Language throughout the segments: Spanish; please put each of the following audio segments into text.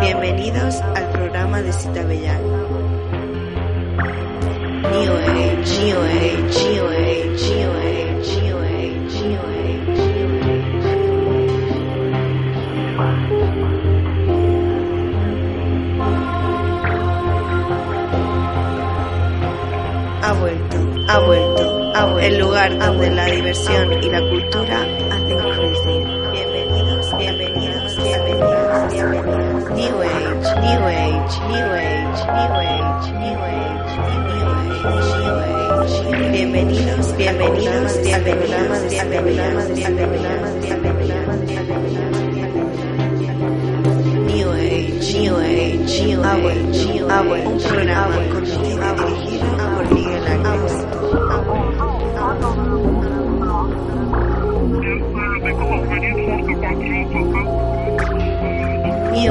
Bienvenidos al programa de Cita New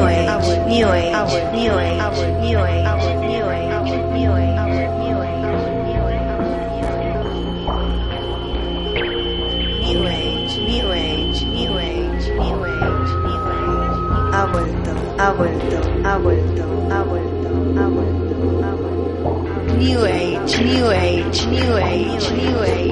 Age, New Age, New Age, New Age, vuelto, ha vuelto, ha vuelto, ha vuelto, ha vuelto. New Age, New Age, New Age, New Age,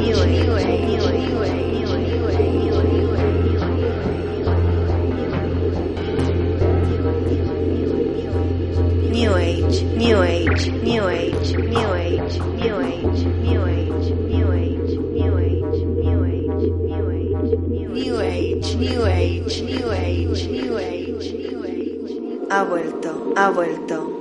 ha vuelto,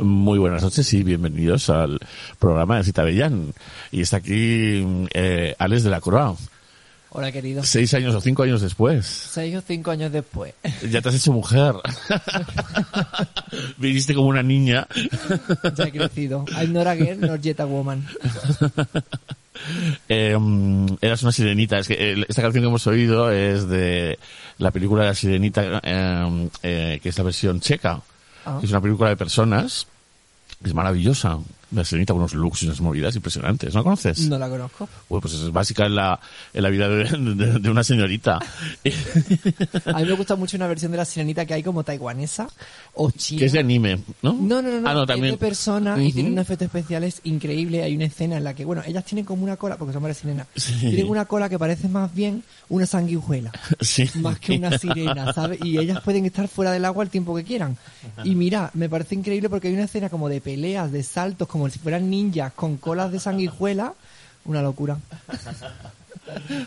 Muy buenas noches y bienvenidos al programa de Cita Bellán. Y está aquí eh, Alex de la Croix. Hola, querido. Seis años o cinco años después. Seis o cinco años después. Ya te has hecho mujer. Viniste como una niña. ya he crecido. I'm not a girl, not yet a woman. Eh, eras una sirenita. Es que eh, esta canción que hemos oído es de la película de la sirenita, eh, eh, que es la versión checa. Es una película de personas. Es maravillosa. Con unos looks y unas movidas impresionantes. ¿No la conoces? No la conozco. Bueno, pues es básica en la, en la vida de, de- de una señorita. A mí me gusta mucho una versión de la sirenita que hay como taiwanesa o china. que es de anime, ¿no? No, no, no. Ah, no, es también. de personas y Ujú. tienen unos efectos especiales increíbles. Hay una escena en la que, bueno, ellas tienen como una cola, porque son varias sirenas, Sí. tienen una cola que parece más bien una sanguijuela. Sí. más que una sirena, ¿sabes? Y ellas pueden estar fuera del agua el tiempo que quieran. Y mira, me parece increíble porque hay una escena como de peleas, de saltos, como si fueran ninjas con colas de sanguijuela. Una locura.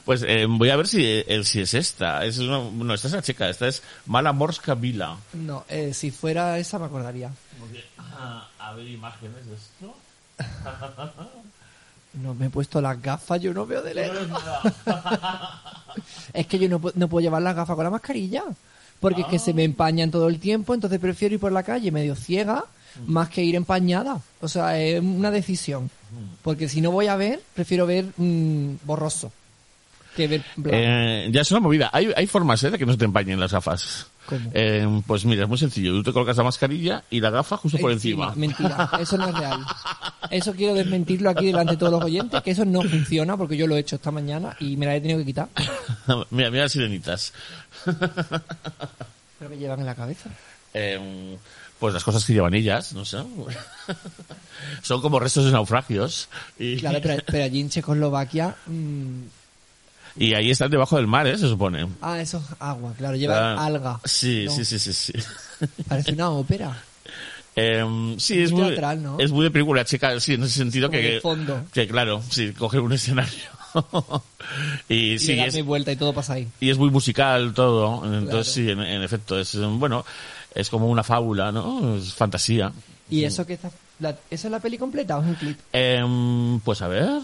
Pues eh, voy a ver si, eh, si es esta. Es una, no, esta es la checa. Esta es Mala Morska Vila. No, eh, si fuera esa me acordaría. Ah, a ver imágenes de esto. No me he puesto las gafas, yo no veo de lejos. es que yo no, no puedo llevar las gafas con la mascarilla. Porque es que se me empañan todo el tiempo, entonces prefiero ir por la calle medio ciega más que ir empañada. O sea, es una decisión. Porque si no voy a ver, prefiero ver mm, borroso que ver blanco. Eh, ya es una movida. Hay, hay formas ¿eh? de que no se te empañen las gafas. ¿Cómo? Eh, pues mira, es muy sencillo. Tú te colocas la mascarilla y la gafa justo por encima. Mentira, eso no es real. Eso quiero desmentirlo aquí delante de todos los oyentes, que eso no funciona porque yo lo he hecho esta mañana y me la he tenido que quitar. mira, mira las sirenitas. Pero me llevan en la cabeza. em, pues las cosas que llevan ellas, no sé. Son como restos de naufragios. Y, Claro, pero, pero allí en Checoslovaquia... mm, y ahí están debajo del mar, ¿eh? Se supone. ah, eso es agua, claro, lleva Ah, alga. Sí, No, sí, sí, sí, sí. Parece una ópera. Em, sí, es Muy teatral, ¿no? es muy de película checa, sí, en ese sentido Como que, fondo. que claro, sí, coger un escenario. y Y sí, es, vuelta y todo pasa ahí. y es muy musical todo, entonces Claro. sí, en, en efecto, es, bueno, es como una fábula, ¿no? Es fantasía. ¿Y eso que está... La, ¿Eso es la peli completa o es un clip? Em, pues a ver.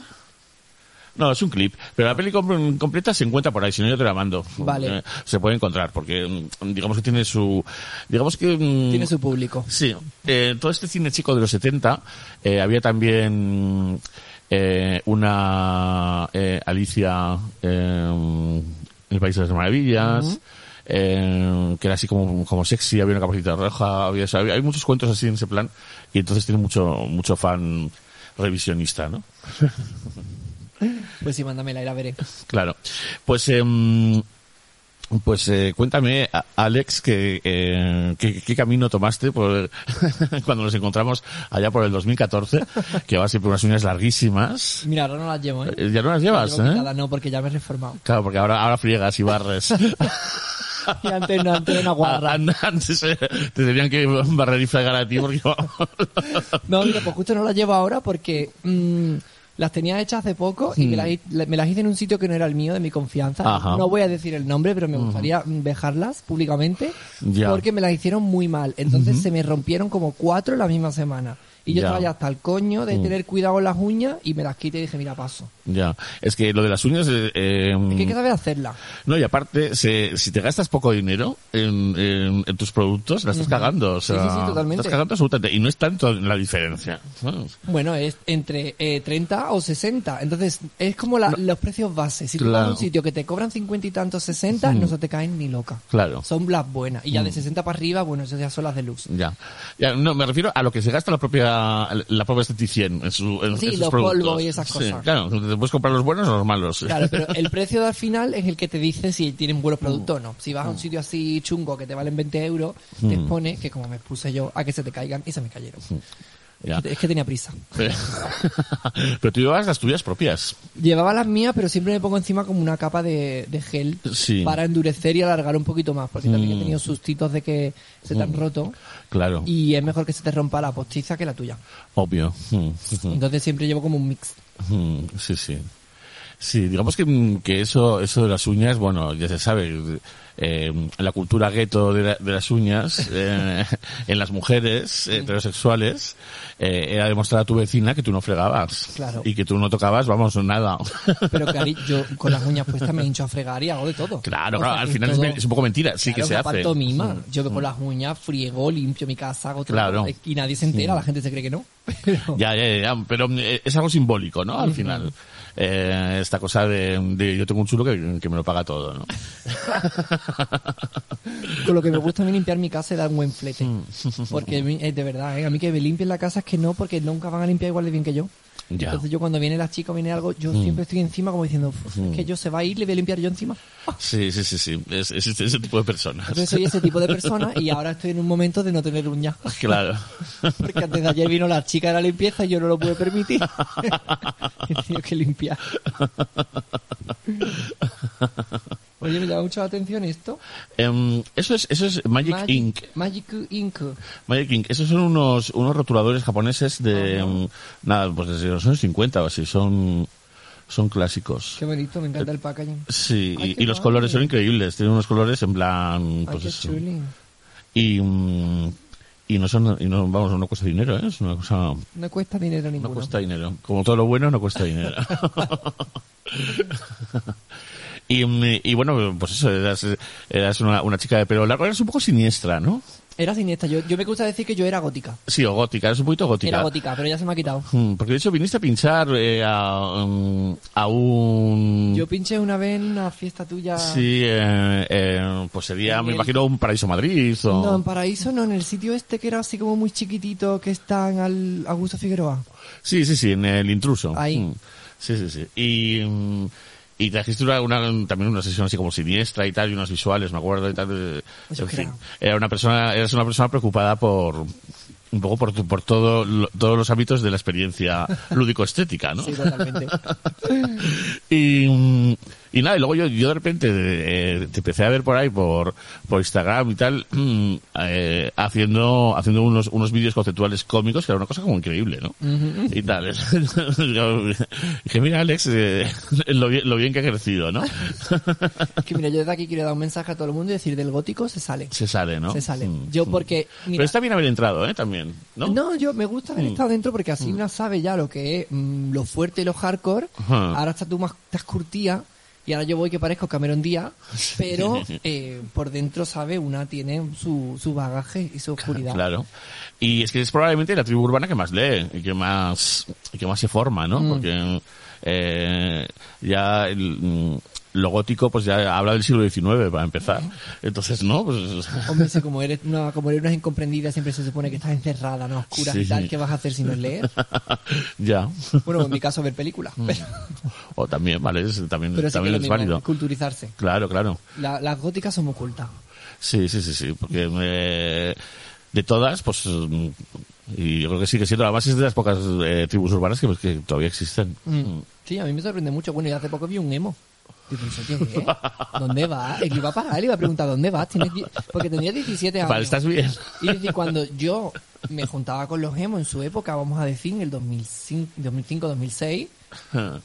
No, es un clip. Pero la peli com- completa se encuentra por ahí, si no yo te la mando. Vale. Eh, se puede encontrar, porque mm, digamos que tiene su... Digamos que... mm, Tiene su público. Sí. Eh, todo este cine chico de los 70 eh, había también eh, una eh, Alicia eh, en el País de las Maravillas. Eh, que era así como, como sexy, había una capacita roja, había, o sea, había- hay muchos cuentos así en ese plan, y entonces tiene mucho, mucho fan revisionista, ¿no? Pues sí, mándamela y la veré. Claro. Pues, em, pues eh, cuéntame, Alex, que, eh, qué, qué camino tomaste por, cuando nos encontramos allá por el 2014, que va siempre unas uñas larguísimas. Mira, ahora no las llevo, ¿eh? Eh, Ya no las llevas, Llevo ¿eh? no, porque ya me he reformado. Claro, porque ahora, ahora friegas y barres. Y antes no, antes era una guarra. An- Antes eh, te tenían que barrer y fregar a ti porque... No, mira, pues justo no las llevo ahora porque mm, las tenía hechas hace poco y me, las, hi- me las hice en un sitio que no era el mío, de mi confianza. Hmm. Ajá. No voy a decir el nombre, pero me gustaría mm, dejarlas públicamente Ya. porque me las hicieron muy mal. Entonces se me rompieron como cuatro la misma semana. Y yo Ya. Estaba ya hasta el coño de tener cuidado con las uñas y me las quité y dije, mira, paso. ya, es que lo de las uñas... eh, eh, Es que hay que saber hacerla. No, y aparte, se- si te gastas poco dinero en, en- en tus productos, la estás cagando. O Sí, sea, sí, sí, totalmente. Estás cagando absolutamente. Y no es tanto la diferencia. Bueno, es entre eh, 30 o 60. Entonces, es como la- los precios base. Si tú vas a un sitio que te cobran 50 y tantos 60, no se te caen ni loca. Claro. Son las buenas. Y ya Mm. de 60 para arriba, bueno, esas ya son las deluxe. Ya. ya. No, me refiero a lo que se gasta la propia, la propia esteticien en, su, en, Sí, en sus los productos. polvos y esas Sí, cosas. claro, te puedes comprar los buenos o los malos. Claro, pero el precio al final es el que te dice si tienen buenos productos o no. Si vas a un Mm. sitio así chungo que te valen 20 euros, te expone que como me puse yo a que se te caigan y se me cayeron. Ya. Es que tenía prisa. Pero tú llevas las tuyas propias. Llevaba las mías, pero siempre me pongo encima como una capa de, de gel Sí. para endurecer y alargar un poquito más, porque también he Mm. tenido sustitos de que se te han roto Claro. y es mejor que se te rompa la postiza que la tuya. Obvio. Mm, Entonces siempre llevo como un mix. mm, Sí, sí. Sí, digamos que, mm, que eso, eso de las uñas, bueno, ya se sabe, eh, la cultura gueto de, la- de las uñas, eh, en las mujeres heterosexuales, eh, era demostrar a tu vecina que tú no fregabas. Claro. Y que tú no tocabas, vamos, nada. Pero Cari, yo con las uñas puestas me hincho a fregar y hago de todo. Claro, O claro, sea, al final es, todo- me- es un poco mentira, sí que se hace. pantomima. Mm. Yo con las uñas friego, limpio mi casa, hago todo. Claro. Y nadie se entera, la gente se cree que no. Pero- Ya, ya, ya, pero es algo simbólico, ¿no? Al final. Eh, esta cosa de, de yo tengo un chulo que, que me lo paga todo, ¿no? Con lo que me gusta a mí limpiar mi casa es dar un buen flete. Mm. Porque eh, de verdad, eh, a mí que me limpien la casa es que no, porque nunca van a limpiar igual de bien que yo. Ya. Entonces yo cuando viene la chica o viene algo, yo Mm. siempre estoy encima como diciendo, "Uf, es que yo se va a ir, le voy a limpiar yo encima. Sí, sí, sí, sí. Es, es ese, ese tipo de personas. Entonces soy ese tipo de persona y ahora estoy en un momento de no tener uñas. Claro. Porque antes de ayer vino la chica de la limpieza y yo no lo pude permitir. He tenido que limpiar. Oye, me llama mucho la atención esto. Em, eso es, eso es Magic, Ink. Magic Ink. Magic Ink. Esos son unos, unos rotuladores japoneses de, Ajá. em, nada, pues desde los años 50 o así. Son, son clásicos. Qué bonito, me encanta el packaging. Sí, Ay, y, los colores son increíbles. Tienen unos colores en plan, Ay, pues qué eso. Y, mm, y no son, y no, vamos, no cuesta dinero, ¿eh? Es una cosa, No cuesta dinero no ninguno. cuesta dinero. Como todo lo bueno, no cuesta dinero. y, y bueno, pues eso, eras, eras una, una chica de pelo largo, eras un poco siniestra, ¿no? Era siniestra. Yo, yo me gusta decir que yo era gótica. Sí, o gótica, eres un poquito gótica. Era gótica, pero ya se me ha quitado. Mm, Porque de hecho viniste a pinchar eh, a, mm, a un... Yo pinché una vez en una fiesta tuya. Sí, eh, eh, pues sería, En me el- imagino, un Paraíso Madrid o... No, en Paraíso no, en el sitio este que era así como muy chiquitito que está en al Augusto Figueroa. Sí, sí, sí, en el intruso. Ahí. Mm. Sí, sí, sí. Y, mm, y trajiste una, una- también una sesión así como siniestra y tal, y unos visuales, me acuerdo y tal. Eso en fin, era una persona, eres una persona preocupada por un poco por, tu- por todo, lo- todos los ámbitos de la experiencia lúdico-estética, ¿no? Sí, totalmente. Y, mm, y nada, y luego yo, yo de repente eh, te empecé a ver por ahí, por, por Instagram y tal, mm, eh, haciendo, haciendo unos, unos vídeos conceptuales cómicos, que era una cosa como increíble, ¿no? Y tal. Dije, mira, Alex, eh, lo, bien, lo bien que ha crecido, ¿no? Es que mira, yo desde aquí quiero dar un mensaje a todo el mundo y decir, del gótico se sale. Se sale, ¿no? Se sale. Mm, Yo mm. porque, mira, Pero está bien haber entrado, ¿eh? También, ¿no? No, yo me gusta haber Mm. estado dentro porque así una sabe ya lo que es mm, lo fuerte y lo hardcore. Ahora estás tú más estás curtida y ahora yo voy que parezco Cameron Díaz, pero eh, por dentro, sabe, una tiene su, su bagaje y su oscuridad. Claro. Y es que es probablemente la tribu urbana que más lee y que más, y que más se forma, ¿no? Mm. Porque eh, ya el, lo gótico pues ya habla del siglo XIX para empezar. Entonces, ¿no? Pues, Hombre, si como eres una, como eres una incomprendida, siempre se supone que estás encerrada, no oscura y Sí. tal, ¿qué vas a hacer si no es leer? ya. Bueno, en mi caso ver películas, pero, O también, vale, es- también, pero sí también es mismo, válido. culturizarse. Claro, claro. La- las góticas son muy cultas. Sí, sí, sí, sí. Porque eh, de todas, pues... mm, Y yo creo que sigue siendo la base de las pocas eh, tribus urbanas que, pues, que todavía existen. Mm. Sí, a mí me sorprende mucho. Bueno, y hace poco vi un emo. Y pensé, ¿qué es? ¿Dónde va? El que iba a parar, le iba a preguntar, ¿dónde vas? Porque tenía 17 años. Vale, ¿estás bien? Y decir, cuando yo me juntaba con los emos en su época, vamos a decir, en el 2005, 2005 2006,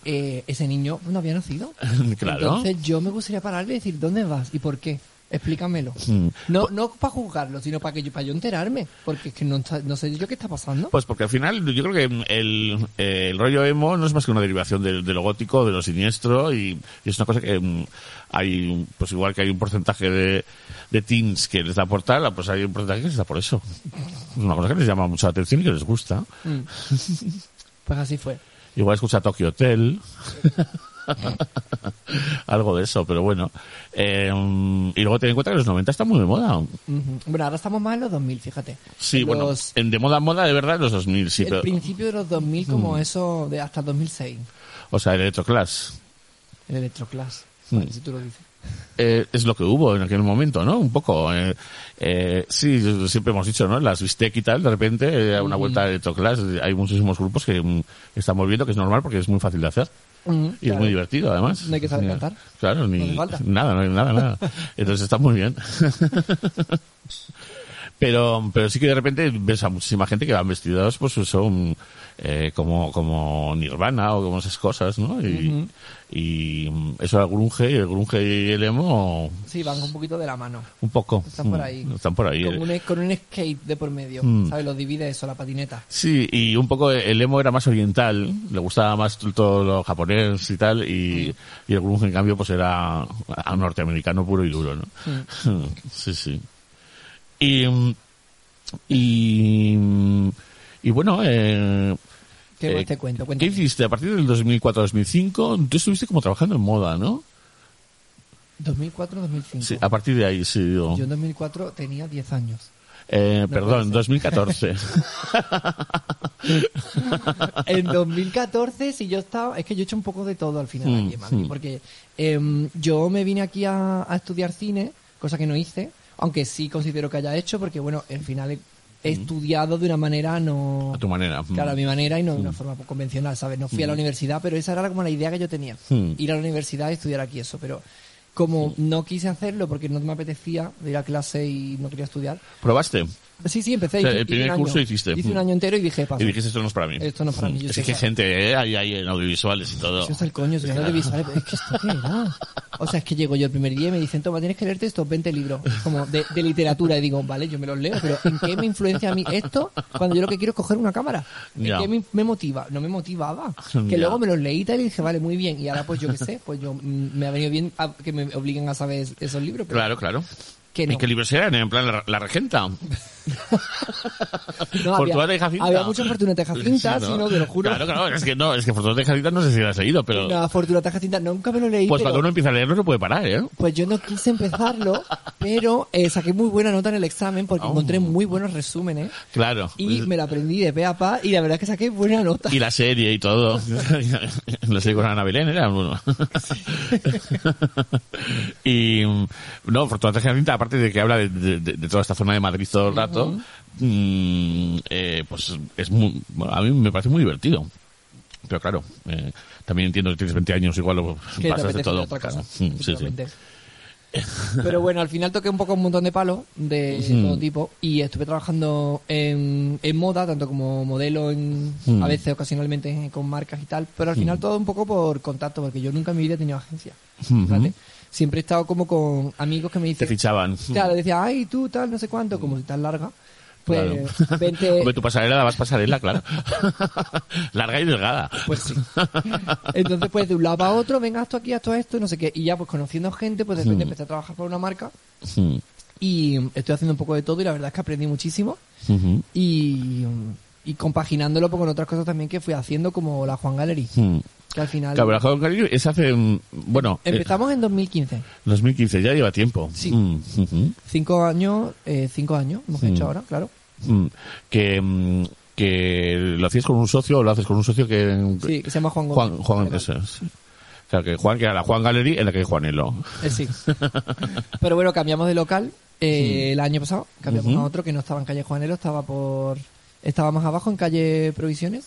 eh, ese niño no había nacido. Claro. Entonces yo me gustaría pararle y decir, ¿dónde vas? ¿Y por qué? Explícamelo. Mm. No, no para juzgarlo, sino para que yo, para yo enterarme. Porque es que no, está- no sé yo qué está pasando. Pues porque al final yo creo que el, eh, el rollo emo no es más que una derivación de, de lo gótico, de lo siniestro y, y es una cosa que mm, hay, pues igual que hay un porcentaje de, de teens que les da por tal, pues hay un porcentaje que les da por eso. Es una cosa que les llama mucho la atención y que les gusta. Mm. Pues así fue. Igual escucha Tokyo Hotel. Algo de eso, pero bueno. Eh, y luego ten en cuenta que los 90 están muy de moda. Bueno, ahora estamos más en los 2000, fíjate. Sí, En bueno, en de moda moda de verdad en los 2000, sí, el pero, principio de los 2000 Mm. como eso de hasta 2006 o sea, el Electroclass. el Electroclass Mm. Si tú lo dices Eh, es lo que hubo en aquel momento, ¿no? Un poco. Eh, eh, sí, siempre hemos dicho, ¿no? Las Bistec y tal, de repente, eh, a una vuelta de Electroclass, eh, hay muchísimos grupos que mm, están volviendo, que es normal porque es muy fácil de hacer. Y es muy divertido, además. No hay que saber cantar. Claro, ni No hace falta. nada, no hay nada, nada. Entonces está muy bien. pero, pero sí que de repente ves a muchísima gente que van vestidos, pues son eh, como, como Nirvana o como esas cosas, ¿no? Y, y mm, eso era el grunge, y el grunge y el emo, sí van un poquito de la mano un poco. Están por Mm, ahí. Están por ahí. con un, con un skate de por medio Mm. ¿sabes? lo divide eso la patineta Sí, y un poco el emo era más oriental, le gustaba más todo lo japonés y tal, y, y el grunge en cambio pues era a norteamericano puro y duro, ¿no? Sí, sí. Y, y, y bueno, eh, ¿qué eh, te cuento? ¿qué hiciste? A partir del 2004-2005, tú estuviste como trabajando en moda, ¿no? 2004 2005 Sí, a partir de ahí, sí, digo. yo en 2004 tenía 10 años Eh, perdón, puede 2014. en 2014 si yo estaba es que yo he hecho un poco de todo al final Mm, aquí Madrid, mm. porque em, yo me vine aquí a, a estudiar cine cosa que no hice aunque sí considero que haya hecho porque bueno al final he, he estudiado de una manera no Mm. a tu manera. claro a mi manera y no de una forma convencional sabes no fui a la universidad pero esa era como la idea que yo tenía Mm. ir a la universidad y estudiar aquí eso pero como no quise hacerlo porque no me apetecía de ir a clase y no quería estudiar ¿Probaste? Sí sí empecé O sea, hice- el primer curso año. hiciste. hice un año entero y dije paso Y dijiste, esto no es para mí. Esto no es para mí, yo Es que hay gente, ¿eh? Hay, hay en audiovisuales y todo. Eso está el coño, si no audiovisuales, pero es que esto qué era. O sea, es que llego yo el primer día y me dicen, toma, tienes que leerte estos 20 libros, como de, de literatura, y digo, vale, yo me los leo, pero ¿en qué me influencia a mí esto cuando yo lo que quiero es coger una cámara? ¿En qué me, me motiva? No me motivaba. Que luego me los leí y tal y dije, vale, muy bien, y ahora pues yo qué sé, pues yo mm, me ha venido bien a- que me obliguen a saber es- esos libros. Pero, Claro, claro. Que no. ¿En qué libros eran? En plan, la, la regenta. No, había, Fortunata y Jacinta. había muchas Fortunata y Jacinta, Sí, no, te lo juro. Claro, claro, es que no, es que Fortunata y Jacinta no sé si la has leído, pero... Una Fortunata y Jacinta nunca me lo leí, pues pero cuando uno empieza a leer no se puede parar, ¿eh? pues yo no quise empezarlo, pero eh, saqué muy buena nota en el examen porque Oh. encontré muy buenos resúmenes Claro. y me lo aprendí de pe a pa y la verdad es que saqué buena nota. Y la serie y todo. la serie con Ana Belén era bueno. y mm, no, Fortunata y Jacinta, aparte de que habla de, de- de- de toda esta zona de Madrid todo el rato, mm, eh, pues es muy, bueno, a mí me parece muy divertido. Pero claro, eh, también entiendo que tienes 20 años, igual lo pasas de todo. claro. Mm, sí, sí. efectivamente. Pero bueno, al final toqué un poco un montón de palos de Mm. todo tipo y estuve trabajando en, en moda, tanto como modelo en, Mm. a veces ocasionalmente con marcas y tal, pero al final todo un poco por contacto, porque yo nunca en mi vida he tenido agencia. ¿vale? Siempre he estado como con amigos que me Te dicen, fichaban. claro, decía, ay, tú tal, no sé cuánto, como si tan larga. Pues Claro. vente, Hombre, tu pasarela la vas pasarela, claro. Larga y delgada. Pues sí. Entonces, pues de un lado para otro, venga, esto aquí, esto, esto, no sé qué. Y ya, pues conociendo gente, pues de repente Mm. empecé a trabajar para una marca Mm, y estoy haciendo un poco de todo y la verdad es que aprendí muchísimo. Y, y compaginándolo pues, con otras cosas también que fui haciendo, como la Juan Gallery, mm. Que al final... Caribe es hace, bueno, eh, Empezamos en 2015. 2015, ya lleva tiempo. Sí. Mm, ujú, Cinco años, eh, cinco años hemos Mm. hecho ahora, claro. mm. Que, mm, que lo hacías con un socio o lo haces con un socio que... Sí, que se llama Juan Juan, Gómez. Juan, Legal. eso es. Que Juan, que era la Juan Gallery en la que hay Juanelo. Eh, sí. Pero bueno, cambiamos de local eh, el año pasado. Cambiamos Ujú. a otro que no estaba en calle Juanelo, estaba por. Estaba más abajo en calle Provisiones,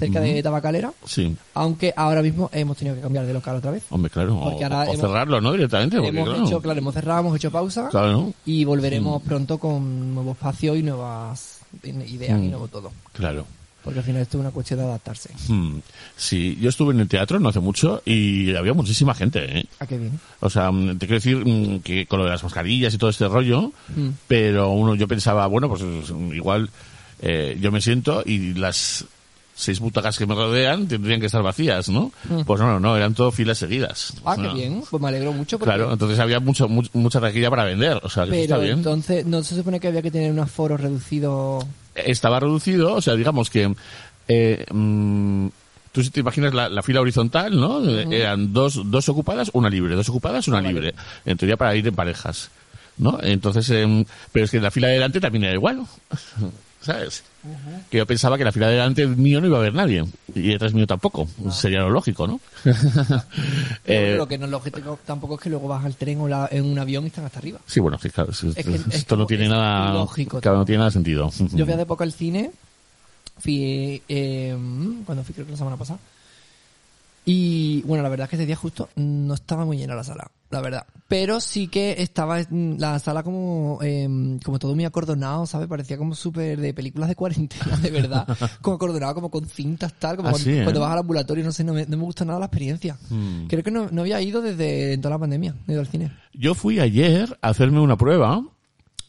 cerca de Tabacalera. Sí, Aunque ahora mismo hemos tenido que cambiar de local otra vez. hombre, claro. O, Porque ahora o hemos- cerrarlo, ¿no? Directamente. Porque, hemos claro, hecho, claro, hemos cerrado, hemos hecho pausa. claro, ¿no? Y volveremos pronto con nuevo espacio y nuevas ideas y Mm. nuevo todo. Claro. Porque al final esto es una cuestión de adaptarse. Hmm. Sí, yo estuve en el teatro no hace mucho y había muchísima gente, ¿eh? ¿A qué viene? O sea, mm, te quiero decir mm, que con lo de las mascarillas y todo este rollo, Mm. pero uno yo pensaba, bueno, pues es- igual eh, yo me siento y las seis butacas que me rodean tendrían que estar vacías, ¿no? Mm. Pues no, no, no, eran todo filas seguidas. Ah, qué bien. Pues me alegro mucho. Porque... Claro, entonces había mucho, mucha taquilla para vender, o sea, que Pero está bien. entonces, ¿no se supone que había que tener un aforo reducido? Estaba reducido, o sea, digamos que eh, mm, tú si te imaginas la, la fila horizontal, ¿no? Eran dos, dos ocupadas, una libre, dos ocupadas, una libre. En teoría para ir en parejas, ¿no? Entonces, em, pero es que la fila de delante también era igual, ¿sabes? Que yo pensaba que la fila de delante mío no iba a haber nadie, y detrás mío tampoco, sería lo lógico, ¿no? Eh, lo que no es lógico tampoco es que luego vas al tren o la- en un avión y están hasta arriba. sí, bueno, Es que- es esto no tiene nada, ilógico claro, no tiene nada sentido. Yo fui hace poco al cine, fui, eh, cuando fui creo que la semana pasada, y bueno, la verdad es que ese día justo no estaba muy llena la sala, la verdad. Pero sí que estaba la sala como, eh, como todo muy acordonado, ¿sabes? Parecía como súper de películas de cuarentena, de verdad. Como acordonado, como con cintas, tal, como cuando, ¿eh? cuando vas al ambulatorio, no sé, no me, no me gusta nada la experiencia. Mm. Creo que no, no había ido desde toda la pandemia, no he ido al cine. Yo fui ayer a hacerme una prueba,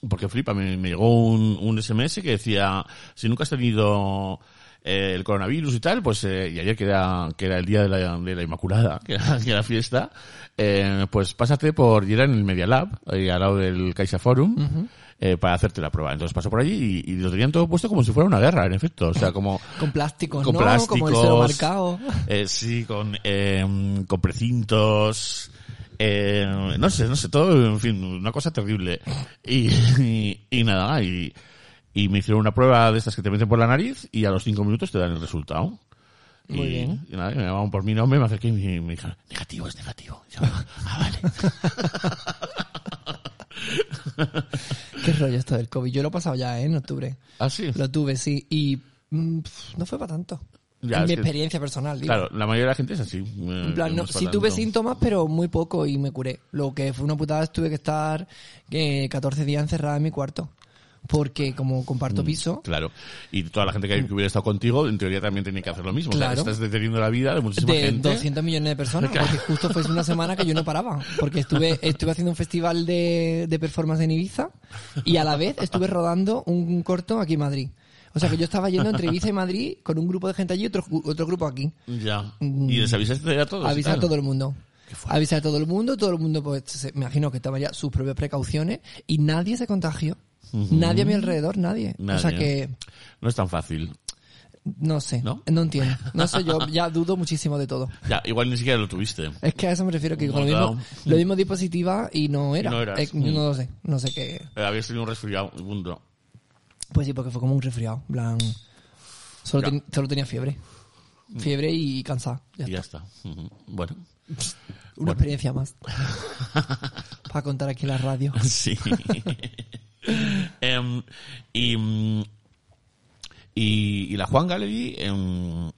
porque flipa, me, me llegó un, un SMS que decía, si nunca has tenido eh, el coronavirus y tal, pues, eh, y ayer que era, que era el día de la, de la Inmaculada, que era, que era fiesta, eh, pues pásate por, y era en el Media Lab, ahí al lado del Caixa Forum, eh, para hacerte la prueba. Entonces paso por allí y, y lo tenían todo puesto como si fuera una guerra, en efecto. O sea, como, Con plásticos, con ¿no? plásticos, Como el cero marcado. eh, sí, con, eh, con precintos, eh, no sé, no sé, todo, en fin, una cosa terrible. Y, y, y nada, y, y me hicieron una prueba de estas que te meten por la nariz y a los cinco minutos te dan el resultado. Muy y, bien. y nada, me llamaban por mi nombre, me acerqué y me, me dijeron, negativo, es negativo. Y yo, ah, vale. Qué rollo esto del COVID. Yo lo he pasado ya, ¿eh? En octubre. ah, sí. Lo tuve, sí. Y mm, no fue para tanto. Ya, en mi que- experiencia personal, digo. Claro, la mayoría de la gente es así. eh, En plan, no, sí tuve síntomas, pero muy poco y me curé. Lo que fue una putada es tuve que estar eh, 14 días encerrada en mi cuarto. Porque como Mm. comparto piso, Claro. Y toda la gente que, que hubiera estado contigo, en teoría también tenía que hacer lo mismo. O Claro. sea, estás deteniendo la vida de muchísima de gente. 200 millones de personas, Claro. porque justo fue una semana que yo no paraba, porque estuve estuve haciendo un festival de, de performance en Ibiza y a la vez estuve rodando un corto aquí en Madrid. O sea que yo estaba yendo entre Ibiza y Madrid con un grupo de gente allí y otro, otro grupo aquí. Ya. Y les avisaste a todos. Avisar a todo el mundo. Avisar a todo el mundo, todo el mundo, pues, me imagino que tomaría sus propias precauciones y nadie se contagió. Nadie a mi alrededor, nadie. O sea que, No es tan fácil. no sé, ¿No? ¿No? entiendo. No sé, yo ya dudo muchísimo de todo. Ya, igual ni siquiera lo tuviste. Es que a eso me refiero, que No, con lo mismo, lo mismo di positiva y no era. No. Eh, Mm. no lo sé, no sé qué. Eh, habías tenido un resfriado, punto. Pues sí, porque fue como un resfriado. plan, solo, Ya. ten- solo tenía fiebre. Fiebre y cansada. Ya Y ya está. está. Ujú. Bueno. Una experiencia más. Para contar aquí en la radio. Sí. Em, y, y, y la Juan Gallery, em,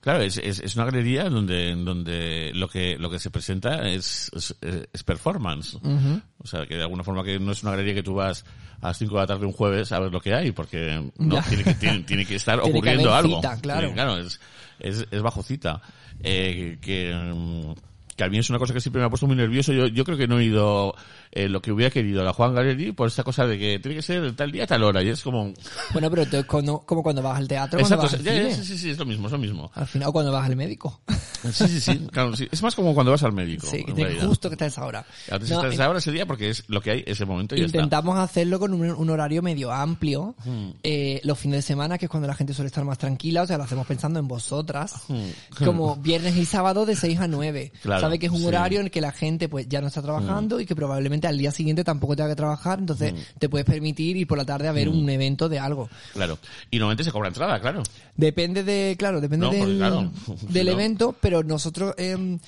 claro, es, es, es una galería donde, donde lo que, lo que se presenta es, es, es performance. O sea, que de alguna forma que no es una galería que tú vas a las 5 de la tarde un jueves a ver lo que hay, porque no, tiene que, tiene, tiene que estar Tiene ocurriendo algo. cita, claro. Tiene- claro, es, es, es bajo cita. Eh, que, mm, que a mí es una cosa que siempre me ha puesto muy nervioso. Yo, yo creo que no he ido eh, lo que hubiera querido la Juan Gallery por esta cosa de que tiene que ser tal día, tal hora. Y es como... Bueno, pero entonces cuando, como cuando vas al teatro, Exacto, vas al ya, cine. sí, sí, sí, es lo mismo, es lo mismo. Al final, cuando vas al médico. Sí, sí, sí, claro, sí. Es más como cuando vas al médico. Sí, que en justo que estás ahora. Ahora No, estás in- ahora ese día porque es lo que hay ese momento y ya está. Intentamos hacerlo con un, un horario medio amplio. Hmm. eh, los fines de semana, que es cuando la gente suele estar más tranquila, o sea, lo hacemos pensando en vosotras. Como viernes y sábado de 6 a 9. Hmm. Claro, Sabe que es un sí. Hmm. horario en el que la gente pues ya no está trabajando y que probablemente al día siguiente tampoco tenga que trabajar, entonces Hmm. te puedes permitir ir por la tarde a ver un evento de algo. Claro. Y normalmente se cobra entrada, claro. Depende de, claro, depende No, del, claro, del si no- evento, pero nosotros em,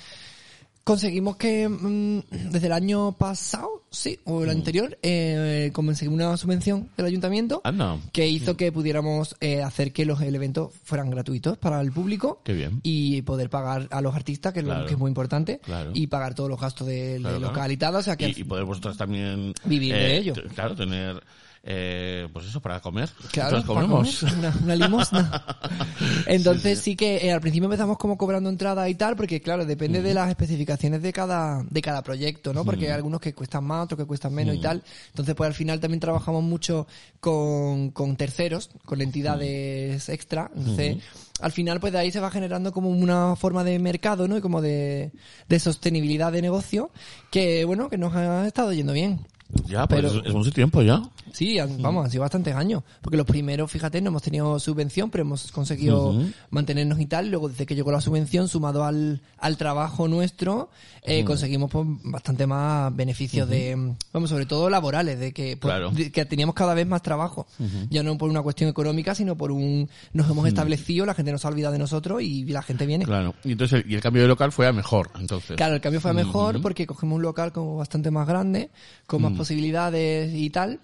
conseguimos que mm, desde el año pasado, sí, o Mm. el anterior, eh, conseguimos una subvención del ayuntamiento Anda. que hizo que pudiéramos eh, hacer que los el evento fueran gratuitos para el público Qué bien. y poder pagar a los artistas, que, es lo- que es muy importante, Claro. y pagar todos los gastos del, Claro, del claro. local y tal, o sea que Y, y poder vosotras también... Vivir de ello. t- Claro, tener... Eh, pues eso, para comer. Claro, comemos. comer, Una, una limosna. Entonces sí, que eh, al principio empezamos como cobrando entrada y tal, porque claro, depende de las especificaciones de cada, de cada proyecto, ¿no? Porque hay algunos que cuestan más, otros que cuestan menos y tal. Entonces pues al final también trabajamos mucho con, con terceros, con entidades extra. Entonces al final pues de ahí se va generando como una forma de mercado, ¿no? Y como de, de sostenibilidad de negocio que bueno, que nos ha estado yendo bien. Ya, pues Pero- es, es mucho tiempo ya. Sí, han- vamos, han sido bastantes años. Porque los primeros, fíjate, no hemos tenido subvención, pero hemos conseguido mantenernos y tal. Luego, desde que llegó la subvención, sumado al, al trabajo nuestro, eh, conseguimos pues, bastante más beneficios de, vamos, sobre todo laborales, de que, pues, Claro. de que teníamos cada vez más trabajo. Ya no por una cuestión económica, sino por un, nos hemos establecido, la gente nos ha olvidado de nosotros y la gente viene. Claro. Y entonces, y el cambio de local fue a mejor, entonces. Claro, el cambio fue a mejor porque cogimos un local como bastante más grande, con más posibilidades y tal.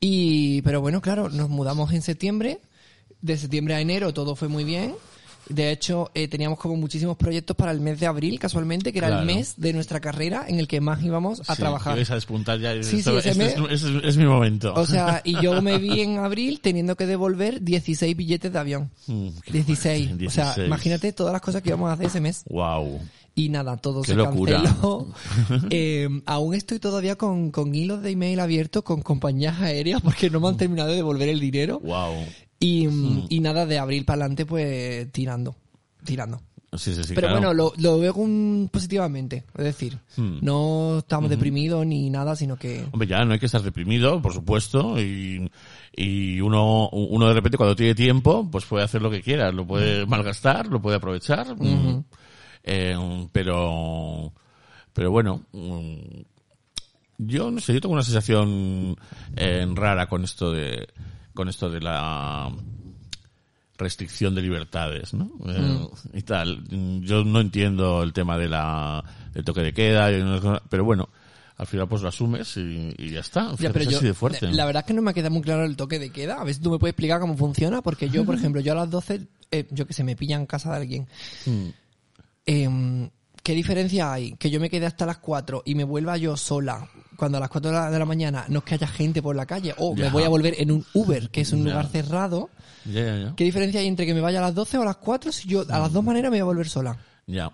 Y, pero bueno, claro, nos mudamos en septiembre. De septiembre a enero todo fue muy bien. De hecho, eh, teníamos como muchísimos proyectos para el mes de abril, casualmente, que era Claro. el mes de nuestra carrera en el que más íbamos a Sí, trabajar. que vais a despuntar ya. y Sí, esto- sí, ese este mes- es, es- es mi momento. O sea, y yo me vi en abril teniendo que devolver 16 billetes de avión. Mm, qué 16. O sea, 16. imagínate todas las cosas que íbamos a hacer ese mes. Wow. Y nada, todo Qué se locura. canceló. Eh, aún estoy todavía con, con hilos de email abiertos con compañías aéreas porque no me han terminado de devolver el dinero. Wow. Y, y nada, de abril para adelante, pues tirando. Tirando. Sí, sí, sí. Pero claro. bueno, lo, lo veo con- positivamente. Es decir, Hmm. no estamos deprimidos ni nada, sino que... Hombre, ya no hay que estar reprimido, por supuesto, y, y uno, uno de repente cuando tiene tiempo, pues puede hacer lo que quiera, lo puede malgastar, lo puede aprovechar, mm, eh, pero, pero bueno, mm, yo no sé, yo tengo una sensación eh, rara con esto de, con esto de la restricción de libertades, ¿no? Eh, Y tal. Yo no entiendo el tema de la, del toque de queda, pero bueno, al final pues lo asumes y, y ya está. Ya, Fíjate, pero es yo, así de fuerte. la verdad es que no me queda muy claro el toque de queda. A ver si tú me puedes explicar cómo funciona, porque yo, por ejemplo, yo a las 12, eh, yo que sé, me pilla en casa de alguien. Mm. Em, ¿Qué diferencia hay? Que yo me quede hasta las 4 y me vuelva yo sola cuando a las 4 de la, de la mañana no es que haya gente por la calle o me voy a volver en un Uber, que es un lugar cerrado. ¿Qué diferencia hay entre que me vaya a las 12 o a las 4 si yo a las dos maneras me voy a volver sola? Ya.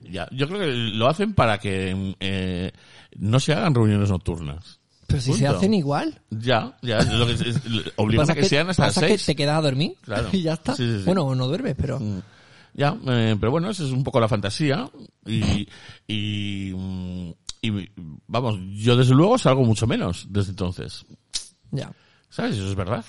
Ya. Yo creo que lo hacen para que eh, no se hagan reuniones nocturnas. Pero si se hacen igual. Ya, ya. lo que obligan a que, sean hasta las pasa que seis. te quedas a dormir Claro. y ya está. Sí, sí, sí. Bueno, o no duermes, pero... Mm. Ya, eh, pero bueno, esa es un poco la fantasía y, y, y, vamos, yo desde luego salgo mucho menos desde entonces. Ya. ¿Sabes? Eso es verdad.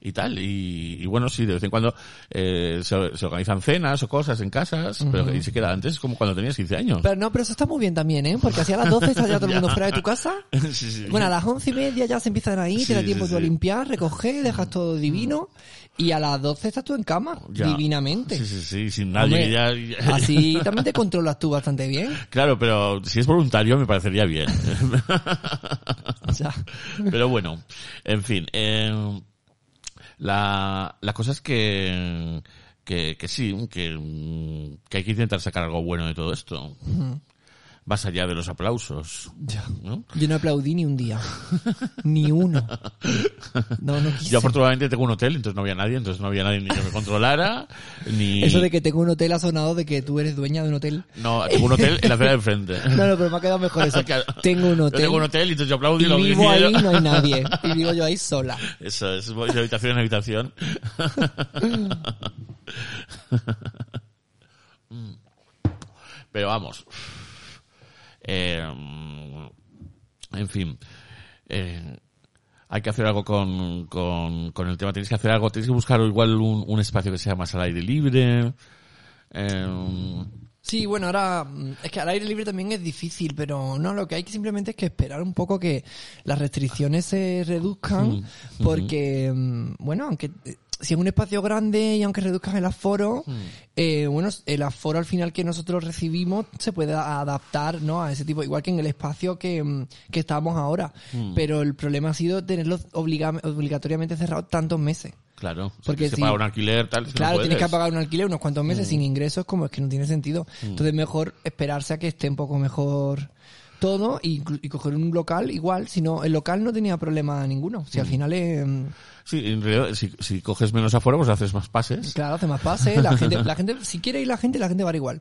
Y tal. Y, y bueno, sí, de vez en cuando eh, se, se organizan cenas o cosas en casas, pero y se queda antes, es como cuando tenías 15 años. Pero no, pero eso está muy bien también, ¿eh? Porque así a las 12 está ya todo el mundo fuera de tu casa. sí, sí. Bueno, a las once y media ya se empiezan a ir, Sí, te da tiempo tú a limpiar, recoger, dejas todo divino. Y a las 12 estás tú en cama, Ya. divinamente. Sí, sí, sí, sin nadie. Hombre, ya- ya- Así también te controlas tú bastante bien. Claro, pero si es voluntario me parecería bien. O sea, Pero bueno, en fin. eh, la, la cosa es que, que, que sí, que, que hay que intentar sacar algo bueno de todo esto. Más allá de los aplausos. ¿no? yo no aplaudí ni un día. ni uno. No, no quise. Yo afortunadamente tengo un hotel, entonces no había nadie, entonces no había nadie ni que me controlara, ni... Eso de que tengo un hotel ha sonado de que tú eres dueña de un hotel. No, tengo un hotel en la acera de enfrente. No, no, pero me ha quedado mejor eso. Claro. Tengo un Yo hotel. tengo un hotel y entonces yo aplaudo y, y lo vivo ahí no hay nadie. Y vivo yo ahí sola. Eso es, de habitación en habitación. Mm. Pero vamos. Eh, en fin. Eh, hay que hacer algo con, con, con el tema. Tenéis que hacer algo. Tenéis que buscar igual un, un espacio que sea más al aire libre. Eh, Sí, bueno, ahora mm, es que al aire libre también es difícil, pero no, lo que hay que simplemente es que esperar un poco que las restricciones se reduzcan, porque, mm, bueno, aunque si es un espacio grande y aunque reduzcan el aforo, eh, bueno, el aforo al final que nosotros recibimos se puede adaptar, ¿no? A ese tipo, igual que en el espacio que, mm, que estamos ahora. Pero el problema ha sido tenerlo obliga- obligatoriamente cerrado tantos meses. claro. Porque Porque se si- paga un alquiler, tal. si no Claro, tienes que pagar un alquiler unos cuantos meses sin ingresos, como es que no tiene sentido. Entonces mejor esperarse a que esté un poco mejor todo y, y coger un local igual. Si no, el local no tenía problema ninguno. Si al final es, mm, Sí, en realidad, si, si coges menos afuera, pues haces más pases. claro, hace más pase, la gente, la gente, si quiere ir la gente, la gente va a ir igual.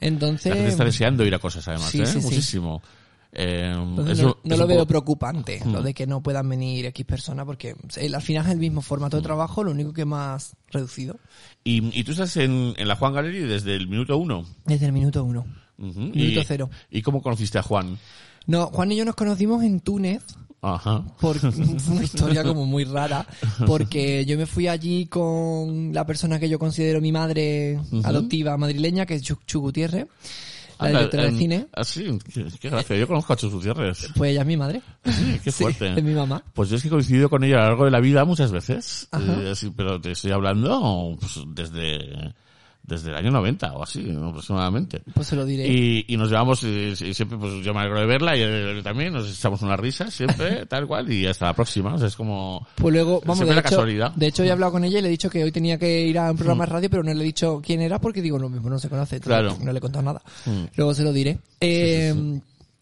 Entonces, La gente está deseando ir a cosas, además, Sí, ¿eh? sí, sí. Muchísimo. Eh, entonces eso- no, no eso lo veo preocupante, lo de que no puedan venir X personas, porque al final es el mismo formato de trabajo, lo único que más reducido. Y, y tú estás en, en la Juan Gallery desde el minuto uno. Desde el minuto uno. Minuto y, cero. ¿Y cómo conociste a Juan? No, Juan y yo nos conocimos en Túnez, Ajá. por fue una historia como muy rara porque yo me fui allí con la persona que yo considero mi madre adoptiva madrileña que es Chu, Gutiérrez la Anda, directora de cine Ah, sí, qué, qué gracia. Yo conozco a Chus Gutiérrez. pues ella es mi madre Sí, qué Sí, fuerte. es mi mamá Pues yo es que he coincidido con ella a lo largo de la vida muchas veces. Eh, pero te estoy hablando pues, desde, desde el año 90 o así, aproximadamente. pues se lo diré Y, y nos llevamos, y, y siempre, pues yo me alegro de verla y él también, nos echamos una risa siempre, tal cual, y hasta la próxima. O sea, es como, pues luego vamos de la hecho, casualidad. de hecho he hablado con ella y le he dicho que hoy tenía que ir a un programa de radio pero no le he dicho quién era porque digo lo mismo no se conoce Claro. no le he contado nada Mm. luego se lo diré Eh,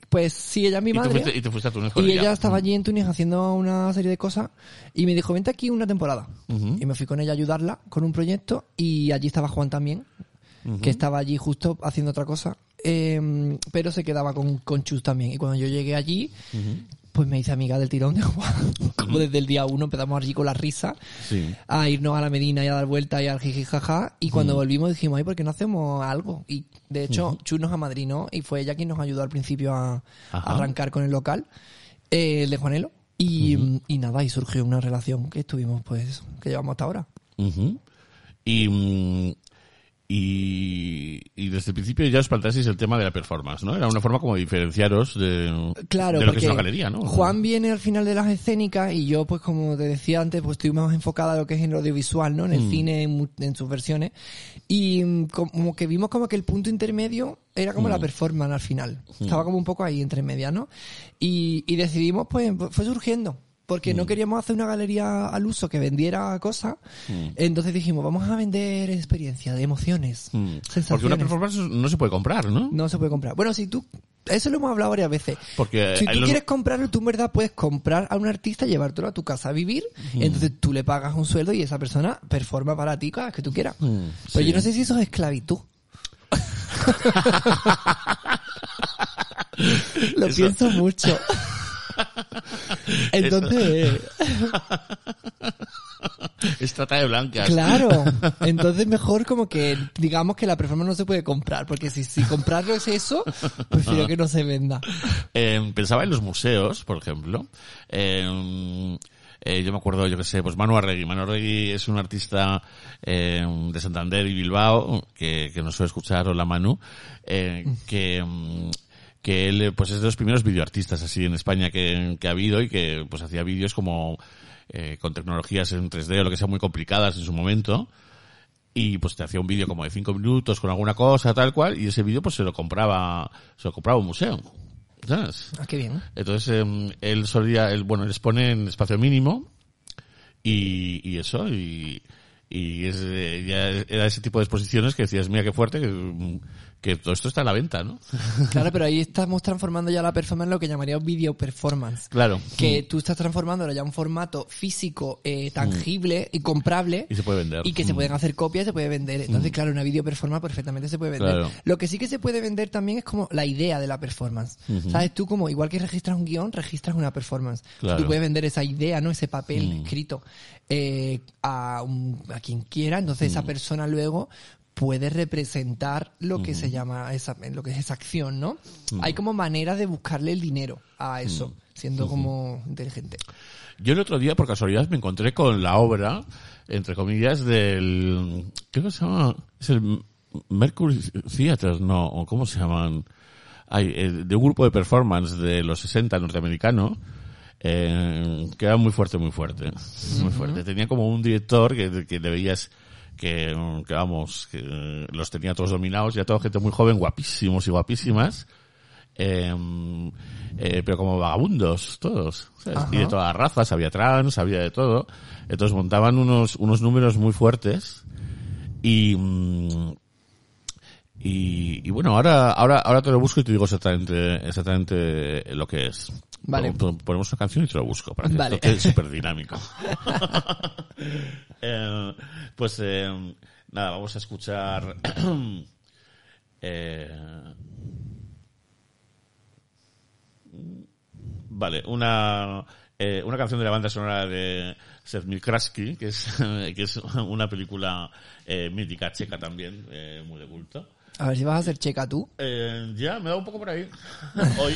pues sí ella es mi y, madre fuiste, y te fuiste a Túnez con Y ella. ella estaba allí en Túnez haciendo una serie de cosas y me dijo, vente aquí una temporada. Y me fui con ella a ayudarla con un proyecto y allí estaba Juan también, que estaba allí justo haciendo otra cosa, eh, pero se quedaba con, con Chus también. Y cuando yo llegué allí, pues me hice amiga del tirón de Juan. Como desde el día uno empezamos allí con la risa Sí. a irnos a la Medina y a dar vueltas y al jiji jaja y cuando volvimos dijimos ay ¿por qué no hacemos algo? y de hecho Chus nos amadrinó y fue ella quien nos ayudó al principio a, arrancar con el local eh, el de Juanelo y, y nada y surgió una relación que estuvimos pues que llevamos hasta ahora. Y, mm, y, y desde el principio ya os planteasteis el tema de la performance, ¿no? Era una forma como de diferenciaros de, Claro, de lo que es una galería, ¿no? Juan viene al final de las escénicas y yo, pues como te decía antes, pues estoy más enfocada a lo que es en lo audiovisual, ¿no? En el cine, en, en sus versiones. Y mm, como que vimos como que el punto intermedio era como la performance al final. Estaba como un poco ahí entre medias, ¿no? Y, y decidimos, pues, fue surgiendo. Porque no queríamos hacer una galería al uso que vendiera cosas. Entonces dijimos, vamos a vender experiencia de emociones, Mm. sensaciones. Porque una performance no se puede comprar, ¿no? No se puede comprar. Bueno, si tú, eso lo hemos hablado varias veces. Porque si tú los- quieres comprarlo, tú en verdad puedes comprar a un artista, llevártelo a tu casa a vivir, entonces tú le pagas un sueldo y esa persona performa para ti cada vez que tú quieras. Mm, Pero sí. yo no sé si eso es esclavitud. lo Eso- pienso mucho. Entonces, es trata de blancas. Claro, entonces mejor como que digamos que la performance no se puede comprar, porque si, si comprarlo es eso, prefiero que no se venda. Eh, pensaba en los museos, por ejemplo. Eh, eh, yo me acuerdo, yo que sé, pues Manu Arregui. Manu Arregui es un artista eh, de Santander y Bilbao, que, que nos suele escuchar, hola Manu, eh, que, mm, que él pues es de los primeros videoartistas así en España que, que ha habido y que pues hacía vídeos como eh, con tecnologías en 3D o lo que sea muy complicadas en su momento y pues te hacía un vídeo como de 5 minutos con alguna cosa tal cual y ese vídeo pues se lo compraba se lo compraba un museo ¿sabes? Ah, qué bien. Entonces eh, él solía, él, bueno, él expone en espacio mínimo y, y eso, y, y es, eh, ya era ese tipo de exposiciones que decías, mira qué fuerte, que, que todo esto está a la venta, ¿no? Claro, pero ahí estamos transformando ya la performance en lo que llamaría un video performance. Claro. Que tú estás transformándolo ya en un formato físico, eh, tangible y comprable. Y se puede vender. Y que se Mm. pueden hacer copias y se puede vender. Entonces, claro, una video performance perfectamente se puede vender. Claro. Lo que sí que se puede vender también es como la idea de la performance. ¿Sabes? Tú como, igual que registras un guion, registras una performance. Claro. Tú puedes vender esa idea, ¿no? Ese papel escrito eh, a, un- a quien quiera. Entonces, esa persona luego puede representar lo que se llama esa, lo que es esa acción, ¿no? Hay como manera de buscarle el dinero a eso, siendo como inteligente. Yo el otro día, por casualidad, me encontré con la obra, entre comillas, del... ¿Qué se llama? Es el Mercury Theater, ¿no? ¿O cómo se llaman? Hay, de un grupo de performance de los 60 norteamericano, eh, que era muy fuerte, muy fuerte. Muy fuerte. Tenía como un director que, que le veías que, que vamos, que los tenía todos dominados, ya toda gente muy joven, guapísimos y guapísimas. Eh, eh, pero como vagabundos todos y de todas las razas había trans había de todo. Entonces montaban unos unos números muy fuertes. Y mm, y, y bueno ahora ahora ahora te lo busco y te digo exactamente exactamente lo que es Vale. Pon- pon- ponemos una canción y te lo busco para que Vale. esto quede súper dinámico Eh, pues eh, nada vamos a escuchar eh, Vale, una, eh, una canción de la banda sonora de Seth Milkraski, que es, que es una película eh, mítica checa también, eh, muy de culto. A ver si vas a hacer checa tú. Ya, me da un poco por ahí. Hoy.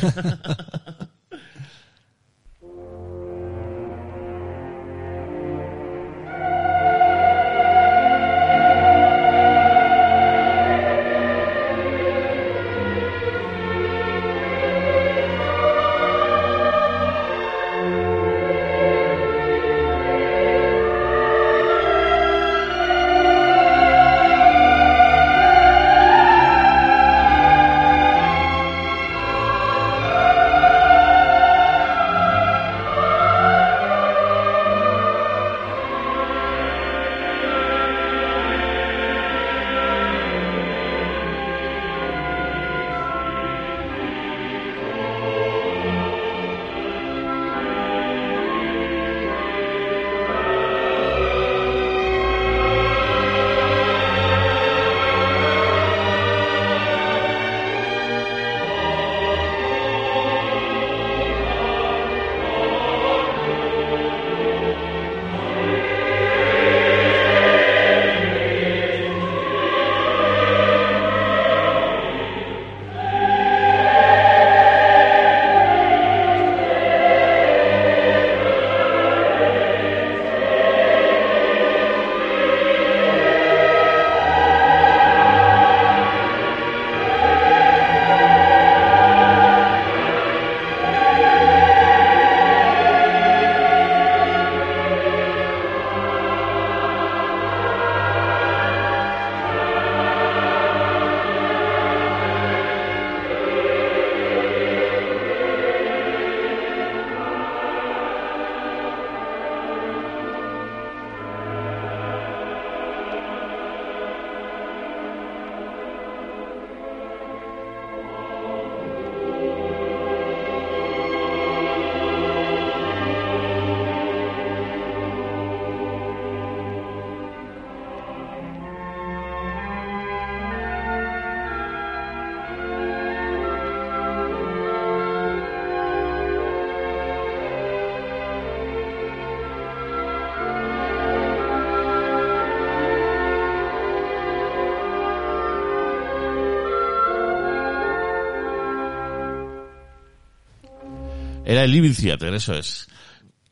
Era el Living Theater, eso es.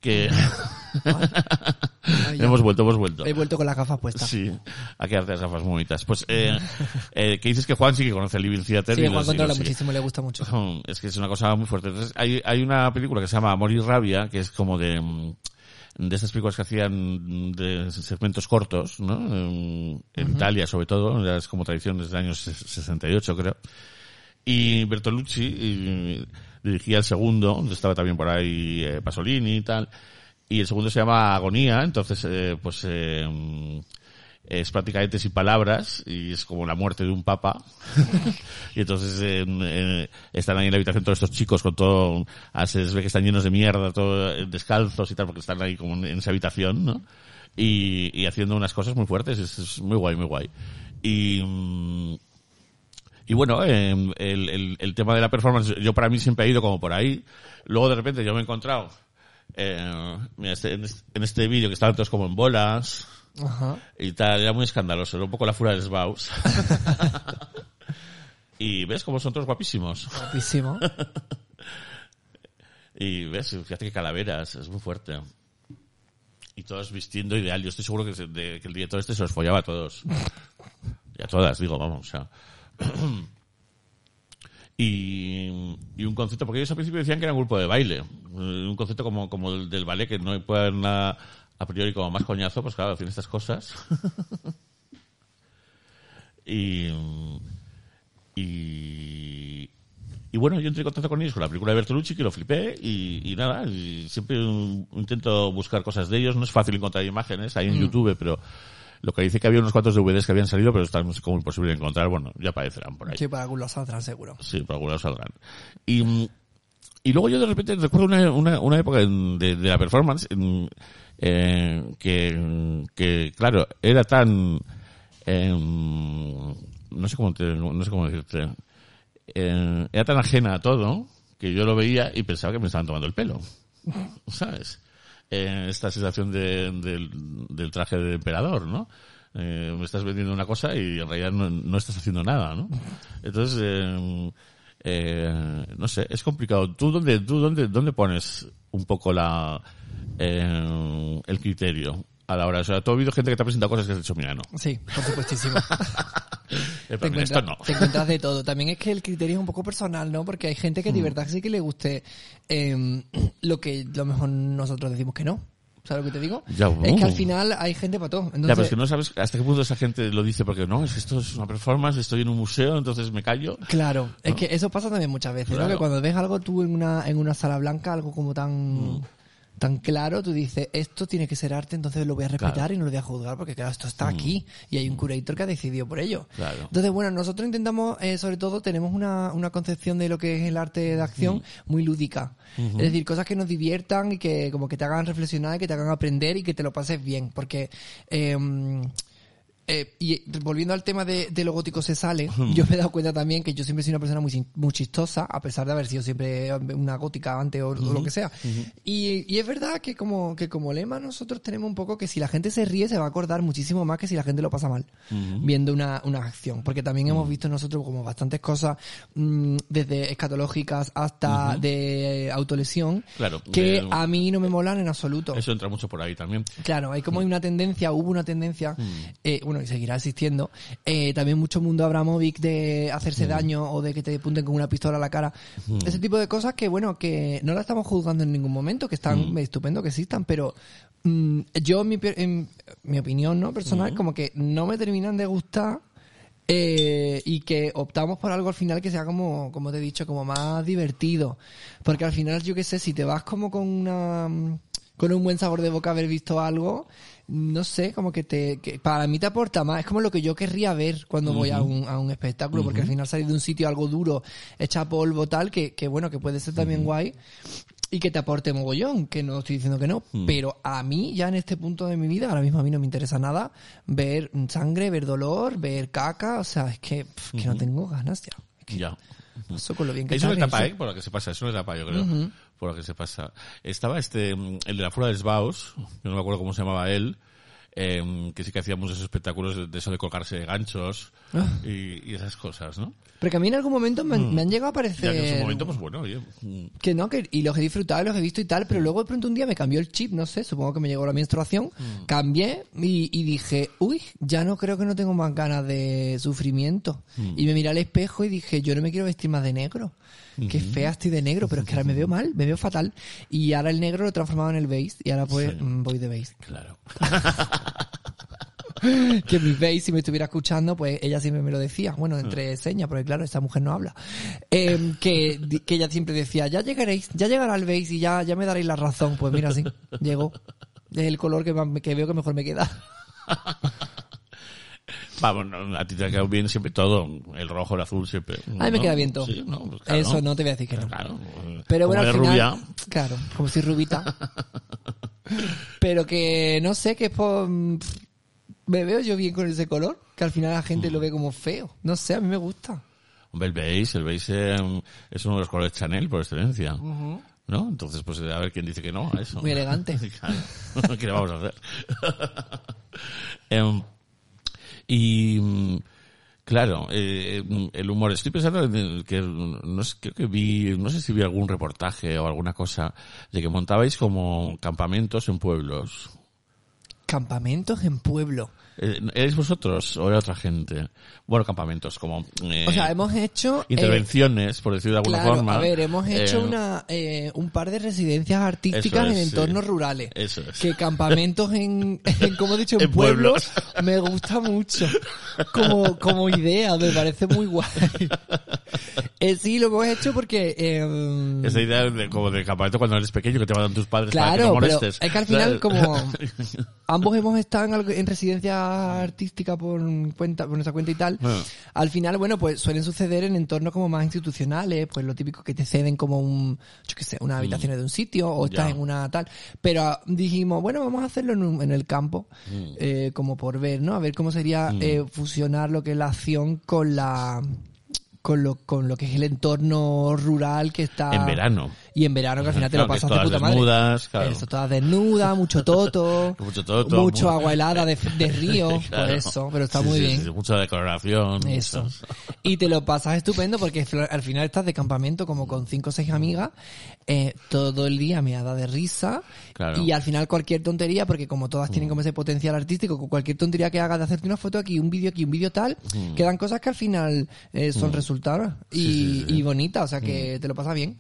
Que Ay, hemos vuelto, hemos vuelto. He vuelto con las gafas puestas. Sí, a quedarte las gafas bonitas. Pues, eh, eh, que dices que Juan sí que conoce el Living Theater. Sí, y Juan controla muchísimo, le gusta mucho. Es que es una cosa muy fuerte. Entonces, hay, hay una película que se llama Amor y Rabia, que es como de, mm, de estas películas que hacían de segmentos cortos, ¿no? En, en Italia, sobre todo, es como tradición desde el año ses- 68, creo. Y Bertolucci y, dirigía el segundo, donde estaba también por ahí eh, Pasolini y tal. Y el segundo se llama Agonía, entonces, eh, pues, eh, es prácticamente sin palabras y es como la muerte de un papa. y entonces eh, eh, están ahí en la habitación todos estos chicos con todo, ah, se ve que están llenos de mierda, todo eh, descalzos y tal, porque están ahí como en, en esa habitación, ¿no? Y, y haciendo unas cosas muy fuertes, es, es muy guay, muy guay. Y, mm, y bueno, eh, el, el, el tema de la performance, yo para mí siempre ha ido como por ahí. Luego de repente yo me he encontrado eh, mira, este- en este, en este vídeo que estaban todos como en bolas Ajá. y tal, era muy escandaloso, era un poco la fura del Sbaus. y ves cómo son todos guapísimos. Guapísimo. Y ves, fíjate que calaveras, es muy fuerte. Y todos vistiendo ideal. Yo estoy seguro que, de- que el director este se los follaba a todos. Y a todas, digo, vamos, o sea. Y, y un concepto, porque ellos al principio decían que era un grupo de baile. Eh, Un concepto como, como el del ballet, que no puede haber nada a priori como más coñazo, pues claro, hacen estas cosas. y, y, y bueno, yo entré en contacto con ellos con la película de Bertolucci, que lo flipé, y, y nada, siempre mm, intento buscar cosas de ellos. No es fácil encontrar imágenes, hay en YouTube, pero lo que dice que había unos cuantos DVDs que habían salido, pero están como imposible de encontrar. Bueno, ya aparecerán por ahí. Sí, para algún lado saldrán seguro. Sí, por algún lado saldrán. Y, y luego yo de repente recuerdo una, una, una época de, de la performance eh, que, que, claro, era tan... em, no sé cómo te- no sé cómo decirte. Eh, era tan ajena a todo que yo lo veía y pensaba que me estaban tomando el pelo. ¿Sabes? Eh, esta sensación de- del, del traje de emperador, ¿no? Eh, me estás vendiendo una cosa y en realidad no, no estás haciendo nada, ¿no? Entonces, eh, eh, no sé, es complicado. ¿Tú dónde, tú dónde, dónde pones un poco la, eh, el criterio a la hora? O sea, tú has habido gente que te ha presentado cosas que has dicho, mira, no. Sí, por supuestísimo. Te, mira, esto no. te encuentras de todo. También es que el criterio es un poco personal, ¿no? Porque hay gente Mm. que de verdad sí que le guste eh, lo que a lo mejor nosotros decimos que no. ¿Sabes lo que te digo? Ya, es que uh. al final hay gente para todo. Entonces, Ya, pero es que no sabes hasta qué punto esa gente lo dice porque no, es que esto es una performance, estoy en un museo, entonces me callo. Claro, es que eso pasa también muchas veces, ¿no? Que cuando ves algo tú en una, en una sala blanca, algo como tan, Mm. Tan claro, tú dices, esto tiene que ser arte, entonces lo voy a respetar Claro. y no lo voy a juzgar, porque claro, esto está aquí y hay un curator que ha decidido por ello. Claro. Entonces, bueno, nosotros intentamos, eh, sobre todo, tenemos una, una concepción de lo que es el arte de acción muy lúdica. Es decir, cosas que nos diviertan y que como que te hagan reflexionar, que te hagan aprender y que te lo pases bien, porque... em, eh, y volviendo al tema de, de lo gótico se sale, yo me he dado cuenta también que yo siempre he sido una persona muy, muy chistosa, a pesar de haber sido siempre una gótica antes o, o lo que sea. y, y es verdad que como, que como lema nosotros tenemos un poco que si la gente se ríe se va a acordar muchísimo más que si la gente lo pasa mal viendo una, una acción. Porque también hemos visto nosotros como bastantes cosas, mm, desde escatológicas hasta de autolesión, Claro, que de- a mí no me molan en absoluto. Eso entra mucho por ahí también. Claro, hay como una tendencia, hubo una tendencia, eh, bueno, y seguirá existiendo, eh, también mucho mundo Abramovic de hacerse daño o de que te apunten con una pistola a la cara. Ese tipo de cosas que, bueno, que no la estamos juzgando en ningún momento, que están estupendo que existan, pero mm, yo, en mi, en mi opinión no personal, como que no me terminan de gustar eh, y que optamos por algo al final que sea como, como te he dicho, como más divertido. Porque al final, yo qué sé, si te vas como con una con un buen sabor de boca haber visto algo, no sé, como que te, que para mí te aporta más, es como lo que yo querría ver cuando voy a un, a un espectáculo, porque al final salir de un sitio algo duro, echa polvo tal, que, que bueno, que puede ser también guay, y que te aporte mogollón, que no estoy diciendo que no, pero a mí ya en este punto de mi vida, ahora mismo a mí no me interesa nada ver sangre, ver dolor, ver caca, o sea, es que, que no tengo ganas ya. Es que Ya. paso con lo bien que Es una etapa. ¿eh? Por la que se pasa, es una etapa, yo creo. Por la que se pasa. Estaba este, mm, el de la Fura de yo no me acuerdo cómo se llamaba él, eh, que sí que hacíamos esos espectáculos de, de eso de colgarse de ganchos Ah. y, y esas cosas, ¿no? Porque a mí en algún momento me, han- me han llegado a Mm. Ya que en parecer... su momento, pues bueno, oye, mm, Que no, que, y los he disfrutado, los he visto y tal, pero luego de pronto un día me cambió el chip, no sé, supongo que me llegó la menstruación, Mm. cambié y, y dije, uy, ya no creo que no tengo más ganas de sufrimiento. Mm. Y me miré al espejo y dije, yo no me quiero vestir más de negro. Qué fea estoy de negro, pero es que ahora me veo mal, me veo fatal. Y ahora el negro lo he transformado en el beige y ahora pues mm, voy de beige. claro. que mi beige, si me estuviera escuchando, pues ella siempre me lo decía. Bueno, entre señas, porque claro, esta mujer no habla. Eh, que, que ella siempre decía, ya llegaréis, ya llegará el beige y ya, ya me daréis la razón. Pues mira, sí, llegó. Es el color que, que veo que mejor me queda. Vamos, no, a ti te ha quedado bien siempre todo, el rojo, el azul, siempre. A mí me ¿no? queda bien todo. Sí, no, pues claro. Eso no te voy a decir que no. Claro. Pero bueno, al final, rubia, claro, como si rubita. Pero que no sé, que es por... Me veo yo bien con ese color, que al final la gente lo ve como feo. No sé, a mí me gusta. Hombre, el beige, el beige eh, es uno de los colores Chanel por excelencia. ¿No? Entonces, pues a ver quién dice que no a eso. Muy elegante. Claro. ¿Qué le vamos a hacer? Em, y mm, claro, eh, el humor. Estoy pensando en que no sé, creo que vi, no sé si vi algún reportaje o alguna cosa de que montabais como campamentos en pueblos. Campamentos en pueblo. Eh, ¿Erais vosotros o era otra gente? Bueno, campamentos como eh, O sea, hemos hecho... eh, intervenciones, por decirlo de alguna claro, forma. a ver, hemos hecho Eh, una, eh, un par de residencias artísticas es, en sí. entornos rurales. Eso es. Que campamentos en, en como he dicho, en, En pueblos, pueblos. me gusta mucho. Como, como idea, me parece muy guay. Eh, sí, lo hemos hecho porque... eh, Esa idea de, como de campamento cuando eres pequeño que te mandan tus padres para que Claro, no pero molestes. es que al final como ambos hemos estado en, en artística por cuenta, por nuestra cuenta y tal, Ah. al final, bueno, pues suelen suceder en entornos como más institucionales, pues lo típico que te ceden como un, yo qué sé, una habitación de un sitio o estás Mm. Ya. en una tal. Pero ah, dijimos, bueno, vamos a hacerlo en, un- en el campo, Mm. eh, como por ver, ¿no? A ver cómo sería eh, fusionar lo que es la acción con la con lo, con lo que es el entorno rural que está En verano. Y en verano que al final te Claro, lo pasas de puta madre. desnudas, claro. Eso, todas desnudas, mucho toto, Mucho toto, mucho mu- agua helada de, de río, Claro. por eso, pero está Sí, muy sí, bien. sí, mucha decoración. Eso. Y te lo pasas estupendo porque al final estás de campamento como con cinco o seis amigas, eh, todo el día me ha dado de risa y al final cualquier tontería, porque como todas tienen como ese potencial artístico, cualquier tontería que hagas de hacerte una foto aquí, un vídeo aquí, un vídeo tal, quedan cosas que al final eh, son resultados y, y bonitas, o sea que te lo pasas bien.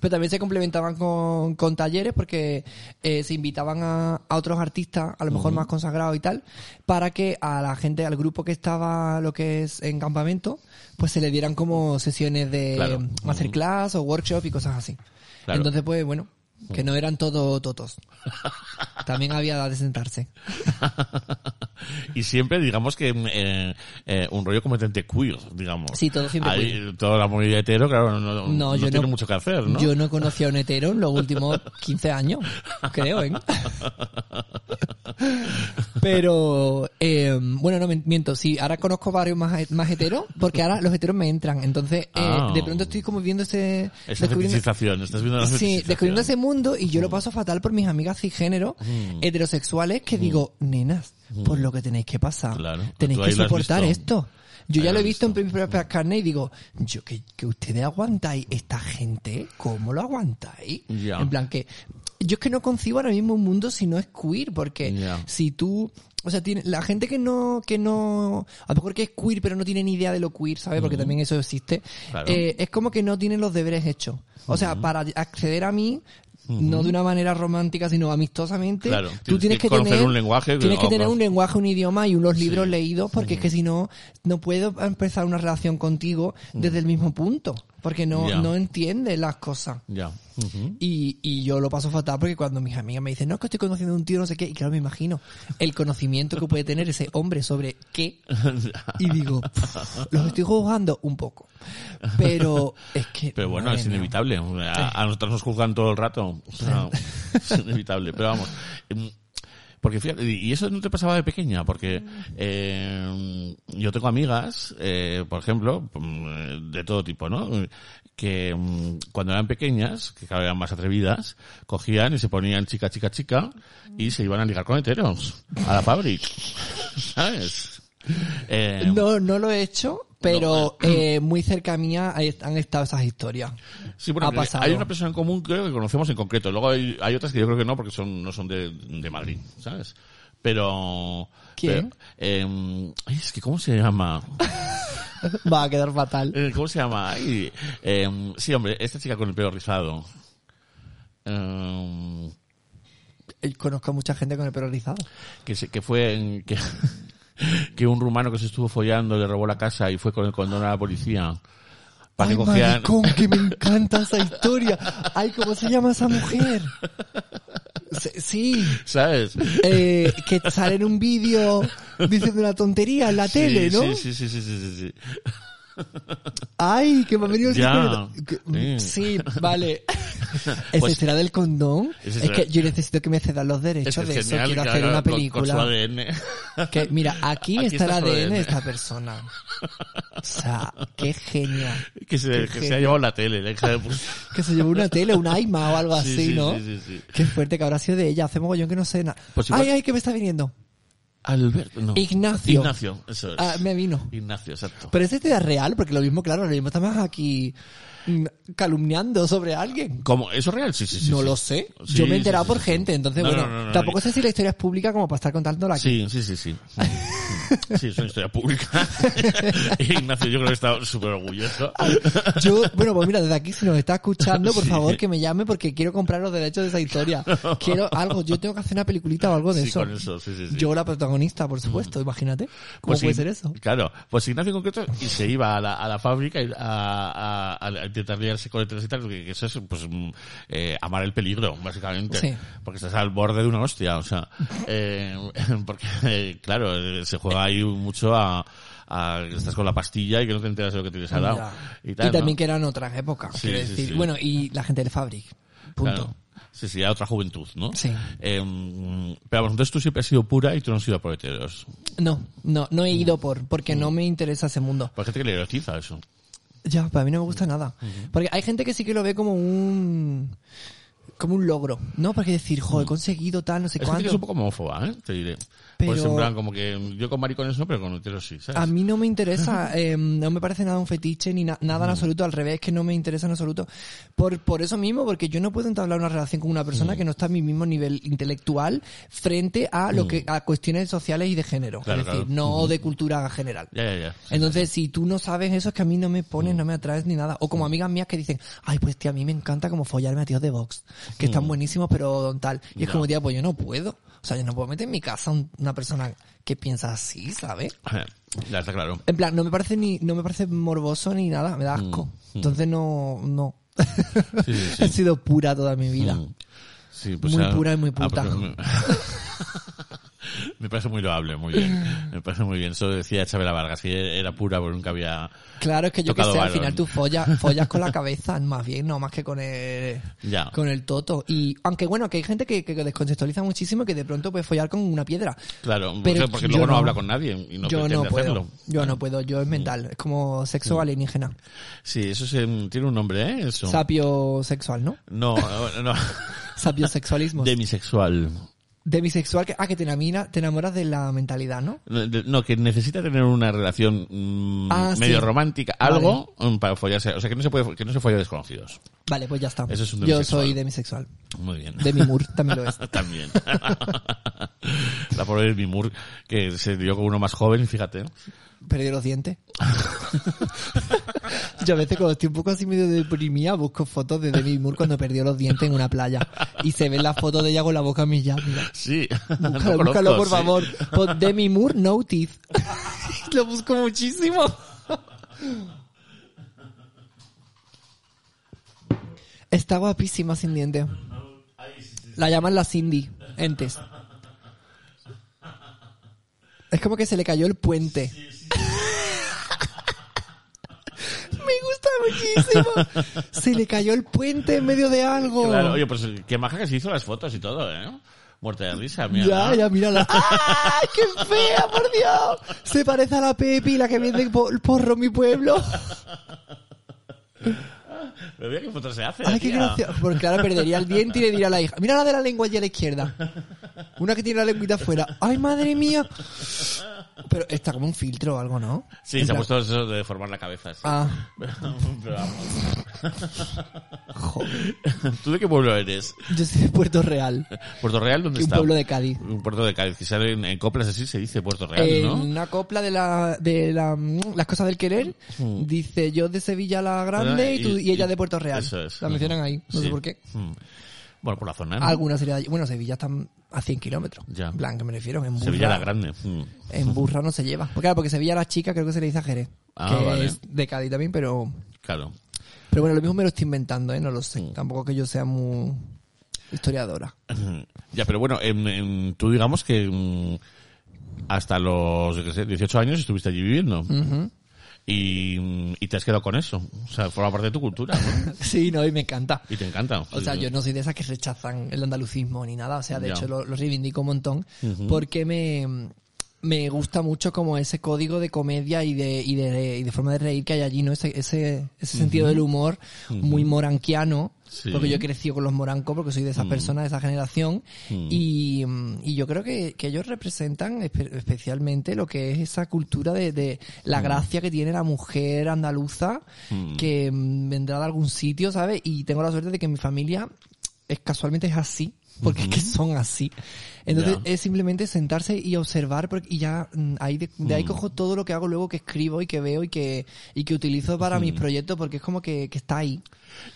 Pero también se complementaban con, con talleres porque eh, se invitaban a, a otros artistas, a lo mejor más consagrados y tal, para que a la gente, al grupo que estaba lo que es en campamento, pues se le dieran como sesiones de Claro. masterclass o workshop y cosas así. Claro. Entonces, pues bueno, que no eran todo totos. También había de sentarse. y siempre, digamos que eh, eh, un rollo completamente queer, digamos. Sí, todo siempre queer. Toda la movida hetero, claro, no, no, No, yo tiene no- mucho que hacer, ¿no? Yo no conocía a un hetero en los últimos 15 años, creo, ¿eh? Pero, eh, bueno, no me miento, sí, ahora conozco varios más, más heteros, porque ahora los heteros me entran, entonces, eh, Ah. de pronto estoy como viendo ese... Esa descubriendo- feticización, estás viendo la Sí, feticización. descubriendo ese mundo y yo lo paso fatal por mis amigas cisgénero heterosexuales que digo, nenas, por lo que tenéis que pasar. Claro. Tenéis que soportar esto. Yo ya lo he visto en propias carnes y digo, yo que, que ustedes aguantáis esta gente, ¿cómo lo aguantáis? En plan que, yo es que no concibo ahora mismo un mundo si no es queer, porque si tú, o sea, tiene, la gente que no, que no, a lo mejor que es queer pero no tiene ni idea de lo queer, ¿sabes? Porque también eso existe, Claro. eh, es como que no tienen los deberes hechos. O sea, para acceder a mí, no de una manera romántica, sino amistosamente, Claro, tú tienes tienes que conocer tener un lenguaje, tienes que tener un lenguaje, un idioma y unos libros Sí. leídos, porque es que si no, no puedo empezar una relación contigo desde el mismo punto, porque no, no entiendes las cosas. Ya. Ujú. Y, y yo lo paso fatal porque cuando mis amigas me dicen, no, es que estoy conociendo a un tío, no sé qué, y claro, me imagino el conocimiento que puede tener ese hombre sobre qué, y digo, "Pff, los estoy juzgando un poco. Pero es que... Pero bueno, es inevitable. A, a nosotros nos juzgan todo el rato. O sea, es inevitable. Pero vamos. Porque fíjate, y eso no te pasaba de pequeña, porque eh, yo tengo amigas, eh, por ejemplo, mm, de todo tipo, ¿no? Que mm, cuando eran pequeñas, que cada vez eran más atrevidas, cogían y se ponían chica, chica, chica, y se iban a ligar con heteros, a la fábrica, ¿sabes? Eh, No, no lo he hecho, pero eh, muy cerca mía han estado esas historias. Sí, bueno, ha pasado. hay una persona en común creo que conocemos en concreto. Luego hay, hay otras que yo creo que no porque son no son de, de Madrid, ¿sabes? Pero... ¿Quién? pero, eh, es que ¿cómo se llama? Va a quedar fatal. Eh, ¿Cómo se llama? Ay, eh, sí, hombre, esta chica con el pelo rizado. Eh, Eh, Conozco a mucha gente con el pelo rizado. que, se- que fue en- que, que un rumano que se estuvo follando le robó la casa y fue con el condón a la policía. Para Ay, que cogían... maricón, que me encanta esa historia. Ay, ¿cómo se llama esa mujer? Sí, ¿Sabes? eh, que sale en un vídeo diciendo una tontería en la tele, Sí, ¿no? Sí, sí, sí, sí, sí, sí. Ay, que me ha venido el Ya. Sí, vale. ¿Ese Pues- será del condón? Ese Es será- que yo necesito que me cedan los derechos Es de eso. genial Quiero hacer una con- Con, su película. ADN. Que, mira, aquí, Aquí está el está su ADN de ADN. esta persona. O sea, qué genial. que se, que se genio. ha llevado la tele, la hija de puta. Que se llevó una tele, un AIMA o algo Sí, así, sí, ¿no? sí, sí, sí. Qué fuerte que habrá sido de ella. Hace mogollón que no sé nada. Pues igual- Ay, ay, que me está viniendo. Alberto, no. Ignacio. Ignacio, eso es. Ah, me vino. Ignacio, exacto. Pero es de idea real, porque lo mismo, claro, lo mismo estamos aquí calumniando sobre alguien. ¿Cómo? ¿Eso es real? Sí, sí, sí. no sí. lo sé. Sí, Yo me he enterado sí, por gente, entonces No, bueno, no, no, no, tampoco sé si la historia es pública como para estar contándola aquí. Sí, sí, sí, sí. Sí, es una historia pública. Ignacio, yo creo que está súper orgulloso. Yo, bueno, pues mira, desde aquí si nos está escuchando, por Sí. favor que me llame porque quiero comprar los derechos de esa historia. Quiero algo, yo tengo que hacer una peliculita o algo de Sí, eso. con eso, sí. Yo la protagonista, por supuesto, imagínate. ¿Cómo Pues puede sí, ser eso? Claro, pues Ignacio en concreto y se iba a la, a la fábrica a, a, a intentar liarse con el tal, que, eso es pues mm, eh, amar el peligro, básicamente. Sí. Porque estás al borde de una hostia, o sea, eh, porque eh, claro, eh, se juega ahí mucho a, a que estás con la pastilla y que no te enteras de lo que tienes al lado. Ya. Y, tal, también ¿no? que eran otras épocas, Sí, quiero sí, decir. sí. Bueno, y la gente del Fabric. Punto. Claro. Sí, sí, a otra juventud, ¿no? Sí. Eh, pero vamos, entonces tú siempre has sido pura y tú no has sido por heteros. No, no, no he ido por, porque no me interesa ese mundo. Hay gente que le erotiza eso. Ya, para mí no me gusta nada. Porque hay gente que sí que lo ve como un como un logro, ¿no? Porque decir, joder, he conseguido tal, no sé Es gente que cuánto. es un poco homófoba, ¿eh? Te diré. Pero- Pues en plan, como que yo con maricones no, pero con heteros sí, ¿sabes? A mí no me interesa, eh, no me parece nada un fetiche ni na- nada en absoluto, al revés, que no me interesa en absoluto. Por, por eso mismo, porque yo no puedo entablar una relación con una persona que no está a mi mismo nivel intelectual frente a lo que, a cuestiones sociales y de género. Claro, es decir, claro. no de cultura general. Ya, ya, ya. Entonces, si tú no sabes eso, es que a mí no me pones, no me atraes ni nada. O como amigas mías que dicen, ay, pues tía, a mí me encanta como follarme a tíos de Vox, que están buenísimos, pero tal. Y es como, tía, pues yo no puedo. O sea, yo no puedo meter en mi casa un- una persona que piensa así, ¿sabes? Ya está claro. En plan, no me parece ni, no me parece morboso ni nada, me da asco. Entonces no, no. Sí, sí, sí. He sido pura toda mi vida. Mm. Sí, pues Muy ah, pura y muy ah, puta. pues me... parece muy loable, muy bien. Me parece muy bien. Eso decía Chabela Vargas, que era pura porque nunca había... Claro, es que yo que sé, al final tú follas, follas con la cabeza, más bien, no más que con el, Ya. con el toto. Y aunque bueno, que hay gente que, que descontextualiza muchísimo y que de pronto puede follar con una piedra. Claro, Pero porque, luego no, no. habla con nadie y no yo no puedo. hacerlo. Yo no puedo, yo es mental, es como Mm. sexo alienígena. Sí, eso se- tiene un nombre, ¿eh? Eso. Sapio sexual, ¿no? No, no, no. Sapiosexualismo. Demisexual. Demisexual, que, ah, que te, enamina- te enamoras de la mentalidad, ¿no? No, de- que necesita tener una relación mm, Ah, medio sí. romántica, algo mm, para follarse. O sea, que no se puede, que no se folla desconocidos. Vale, pues ya está. Eso es un Yo soy demisexual. Muy bien. Demi Moore también lo es. También. La pobre Demi Moore, que se dio con uno más joven, fíjate. Perdió los dientes. Yo a veces cuando estoy un poco así medio deprimida busco fotos de Demi Moore cuando perdió los dientes en una playa. Y se ven las fotos de ella con la boca millada. Mira. Sí. No Búscalo, conozco, búscalo, por sí. favor. Pon Demi Moore, no teeth. Lo busco muchísimo. Está guapísima sin dientes. La llaman la Cindy, entes. Es como que se le cayó el puente. Me gusta muchísimo. Se le cayó el puente en medio de algo. Claro, oye, pues qué maja que se hizo las fotos y todo, ¿eh? Muerte de risa, mira. Ya, ya, mírala. ¡Ay, qué fea, por Dios! Se parece a la Pepi, la que vende por- porro en mi pueblo. Pero mira qué foto se hace. Ay, qué gracioso. Porque claro, perdería el diente y le diría a la hija. Mira la de la lengua allí a la izquierda. Una que tiene la lengüita afuera. ¡Ay, madre mía! Pero está como un filtro o algo, ¿no? Sí, En se ha puesto eso de deformar la cabeza. sí. Ah, Pero, vamos. joder. ¿Tú de qué pueblo eres? Yo soy de Puerto Real. ¿Puerto Real? ¿Dónde Que un está? pueblo de Cádiz. Un puerto de Cádiz. Quizá en, en coplas así se dice Puerto Real, En ¿no? una copla de la de la, mm, las cosas del querer dice yo de Sevilla la grande y, tú, y ella de Puerto Real. Eso es. La mencionan ahí, no sé por qué. Mm. Bueno, por la zona, ¿no? Alguna sería de allí. Bueno, Sevilla está a 100 kilómetros. Ya. En plan, que me refiero. En burra, Sevilla la Grande. Mm. En burra no se lleva. Porque, claro, porque Sevilla la chica creo que se le dice a Jerez. Ah, que vale. es de Cádiz también, pero... Claro. Pero bueno, lo mismo me lo estoy inventando, ¿eh? No lo sé. Mm. Tampoco que yo sea muy historiadora. Ya, pero bueno, en, en- tú digamos que mm, hasta los, yo qué sé, 18 años estuviste allí viviendo. Ujú. Y, y te has quedado con eso. O sea, forma parte de tu cultura, ¿no? Sí, no, y me encanta. Y te encanta. O sea, yo no soy de esas que rechazan el andalucismo ni nada. O sea, de Ya. hecho lo, lo reivindico un montón porque me, me gusta mucho como ese código de comedia y de, y de, y de forma de reír que hay allí, ¿no? Ese, ese, ese sentido del humor muy moranquiano. Sí. Porque yo he crecido con los morancos porque soy de esas personas, de esa generación. Mm. Y, mm, y yo creo que, que ellos representan espe- especialmente lo que es esa cultura de, de la gracia que tiene la mujer andaluza Mm. que mm, vendrá de algún sitio, ¿sabes? Y tengo la suerte de que mi familia es casualmente es así, porque es que son así. Entonces es simplemente sentarse y observar porque, y ya mm, ahí de, de ahí Mm. cojo todo lo que hago luego que escribo y que veo y que y que utilizo para mis proyectos porque es como que, que está ahí.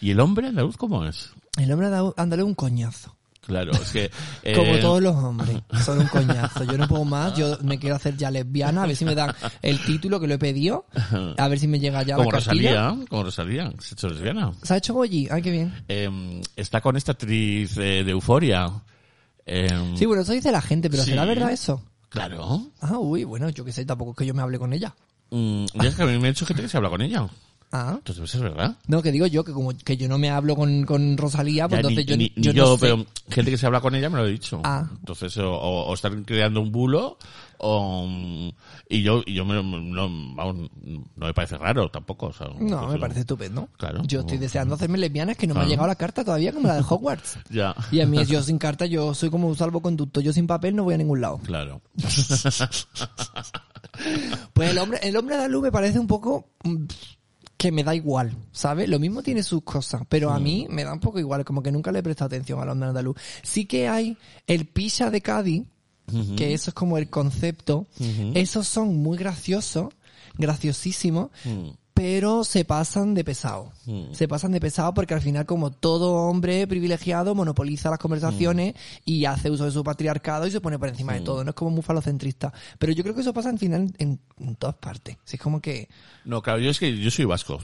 ¿Y el hombre andaluz cómo es? El hombre andaluz es un coñazo. Claro, es que... eh, Como todos los hombres, son un coñazo. Yo no puedo más, yo me quiero hacer ya lesbiana, a ver si me dan el título que lo he pedido, a ver si me llega ya Como la. Rosalía, como Rosalía, se ha hecho lesbiana. ¿Se ha hecho Goyi? Ay, qué bien. Eh, está con esta actriz eh, de Euforia. Eh, Sí, bueno, eso dice la gente, pero Sí. ¿será verdad eso? Claro. Ah, uy, bueno, yo qué sé, tampoco es que yo me hable con ella. Mm, ya es que a mí me ha dicho gente que se habla con ella. Ah. Entonces, ¿es verdad? No, que digo yo, que como que yo no me hablo con, con Rosalía, pues Ya, entonces ni, yo, ni- yo ni no yo, sé. pero gente que se habla con ella me lo ha dicho. Ah. Entonces, o, o- están creando un bulo, o, y yo, y yo me, no, vamos, no me parece raro tampoco. o sea, No, pues, me parece estupendo. Claro. Yo estoy deseando hacerme lesbiana, es que no me ha llegado la carta todavía como la de Hogwarts. Ya. Y a mí, yo sin carta, yo soy como un salvoconducto. Yo sin papel no voy a ningún lado. Claro. Pues el hombre, el hombre andaluz me parece un poco mm, que me da igual, ¿sabes? Lo mismo tiene sus cosas, pero a mí me da un poco igual, como que nunca le he prestado atención al hombre andaluz. Sí que hay el pisa de Cádiz, que eso es como el concepto. Esos son muy graciosos, graciosísimos, Mm. Pero se pasan de pesado. Mm. Se pasan de pesado porque al final como todo hombre privilegiado monopoliza las conversaciones y hace uso de su patriarcado y se pone por encima de todo. No es como muy falocentrista. Pero yo creo que eso pasa al final en, en todas partes. Si es como que... No, claro, yo es que yo soy vasco.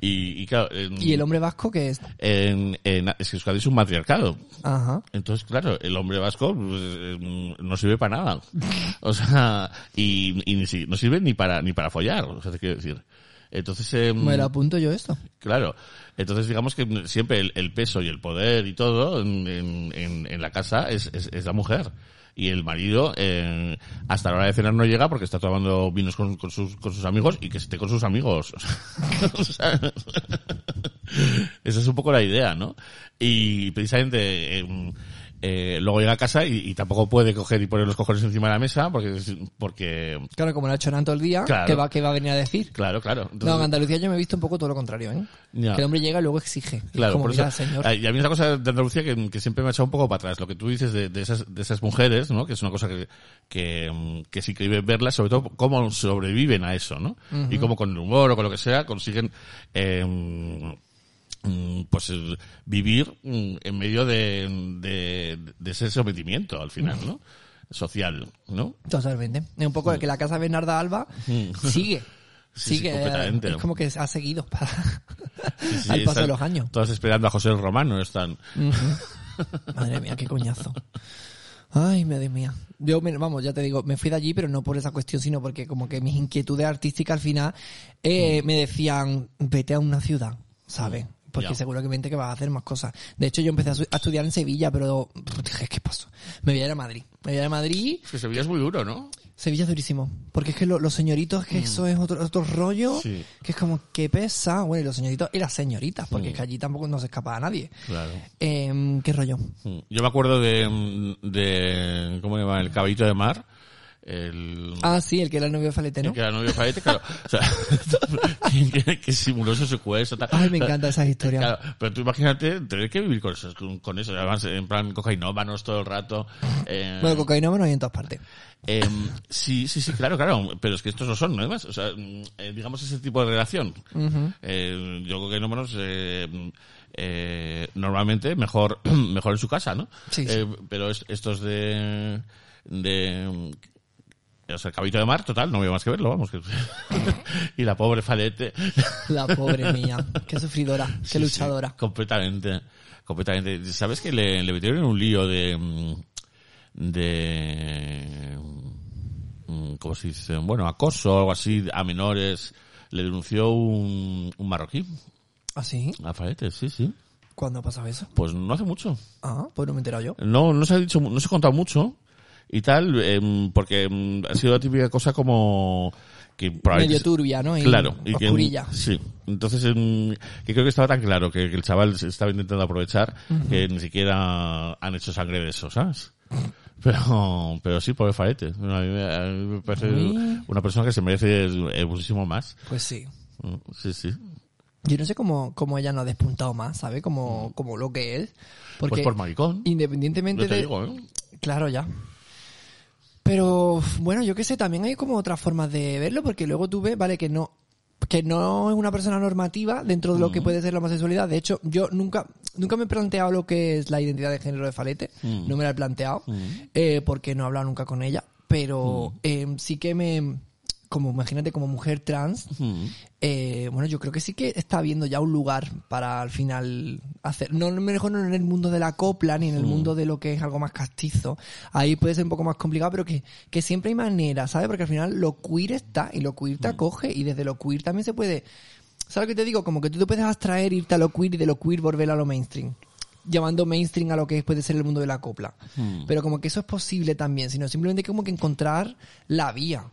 Y, y claro, en, Y el hombre vasco que es... en, en- es que Euskadi es un matriarcado. Ajá. Entonces, claro, el hombre vasco pues, eh, no sirve para nada. O sea, y, y no sirve ni para ni para follar, o sea, te quiero decir. Entonces, em, Me lo apunto yo esto. claro, entonces digamos que siempre el, el peso y el poder y todo en, en- en- en la casa es, es, es la mujer. Y el marido, eh, hasta la hora de cenar no llega porque está tomando vinos con, con sus, con sus amigos y que esté con sus amigos. O sea, esa es un poco la idea, ¿no? Y precisamente, eh, eh, luego llega a casa y, y tampoco puede coger y poner los cojones encima de la mesa porque, porque, Claro, como lo ha hecho Nan todo el día, Claro. ¿qué, va, ¿qué va a venir a decir? claro, claro. No, en Andalucía yo me he visto un poco todo lo contrario, ¿eh? Ya. Que el hombre llega y luego exige. Claro, como, por eso. señor. eh, Y a mí es una cosa de Andalucía que, que siempre me ha echado un poco para atrás. Lo que tú dices de, de esas, de esas mujeres, ¿no? Que es una cosa que, que, que sí que verlas, sobre todo cómo sobreviven a eso, ¿no? Y cómo con el humor o con lo que sea consiguen, eh, pues eh, vivir mm, en medio de, de, de ese sometimiento al final, ¿no? Social, ¿no? Totalmente. Es un poco de que la casa de Bernarda Alba sigue. Mm. Sí, sigue. completamente. Es como que ha seguido para- Sí, sí, al paso de los años. Todas esperando a José el Romano están. Madre mía, qué coñazo. Ay, madre mía. Yo, vamos, ya te digo, me fui de allí, pero no por esa cuestión, sino porque como que mis inquietudes artísticas al final eh, me decían, vete a una ciudad, ¿sabes? Porque Ya. seguramente que vas a hacer más cosas. De hecho, yo empecé a, estudiar en Sevilla, pero dije, ¿qué pasó? Me voy a ir a Madrid. Me voy a ir a Madrid. Es que Sevilla es muy duro, ¿no? Sevilla es durísimo. Porque es que lo- los señoritos, que eso es otro, otro rollo, Mm. Sí. que es como que pesa. Bueno, y los señoritos y las señoritas, porque Mm. es que allí tampoco no se escapa a nadie. Claro. Em, ¿Qué rollo? Mm. Yo me acuerdo de, de ¿cómo se llama? El caballito de mar. El, Ah, sí, el que era el novio Falete, ¿no? el que era novio de Faete, claro. O sea, que, que simuló su secuestro. Tal. Ay, me encantan esas historias. Claro, pero tú imagínate tener que vivir con eso, con, eso. Además, en plan cocainómanos todo el rato. Eh, Bueno, cocainómano hay en todas partes. Em, sí, sí, sí, claro, claro, pero es que estos no son, ¿no? Además, o sea, mm, eh, digamos ese tipo de relación. Eh, yo creo que no menos, eh, eh, normalmente mejor, mejor en su casa, ¿no? Sí, sí. Pero es- estos de, de, o sea, el cabito de mar, total, no veo más que verlo, vamos. Y la pobre Falete. La pobre mía. Qué sufridora, qué Sí, sí, luchadora. completamente, completamente. ¿Sabes que le, le metieron en un lío de, mm, de, mm, ¿cómo se dice? Bueno, acoso o algo así a menores. Le denunció un, un marroquí ¿Ah, sí? a Faete, sí, sí. ¿Cuándo ha pasado eso? Pues no hace mucho. Ah, pues no me he enterado yo. No, no se ha dicho, no se ha contado mucho y tal, em, porque em, ha sido la típica cosa como que Medio turbia, ¿no? Y Claro, y que, oscurilla. sí. Entonces, em, que creo que estaba tan claro que, que el chaval se estaba intentando aprovechar que ni siquiera han hecho sangre de eso, ¿sabes? Pero, pero sí, pobre Faete. A mí me, a mí me parece una persona que se merece eh, muchísimo más. Pues sí. Mm, Sí, sí. Yo no sé cómo, cómo ella no ha despuntado más, ¿sabes? Como, como lo que es. Porque Pues por maricón. independientemente No te de... digo, ¿eh? Claro, ya. Pero, bueno, yo qué sé, también hay como otras formas de verlo, porque luego tú ves, vale, que no, que no es una persona normativa dentro de lo que puede ser la homosexualidad. De hecho, yo nunca, nunca me he planteado lo que es la identidad de género de Falete. No me la he planteado, eh, porque no he hablado nunca con ella. Pero, eh, sí que me, como imagínate, como mujer trans, eh, bueno, yo creo que sí que está habiendo ya un lugar para al final hacer, no mejor no en el mundo de la copla ni en el mundo de lo que es algo más castizo. Ahí puede ser un poco más complicado, pero que, que siempre hay manera, ¿sabes? Porque al final lo queer está y lo queer te acoge y desde lo queer también se puede, ¿sabes lo que te digo? Como que tú te puedes abstraer, irte a lo queer y de lo queer volver a lo mainstream. Llamando mainstream a lo que puede ser el mundo de la copla. Pero como que eso es posible también, sino simplemente como que encontrar la vía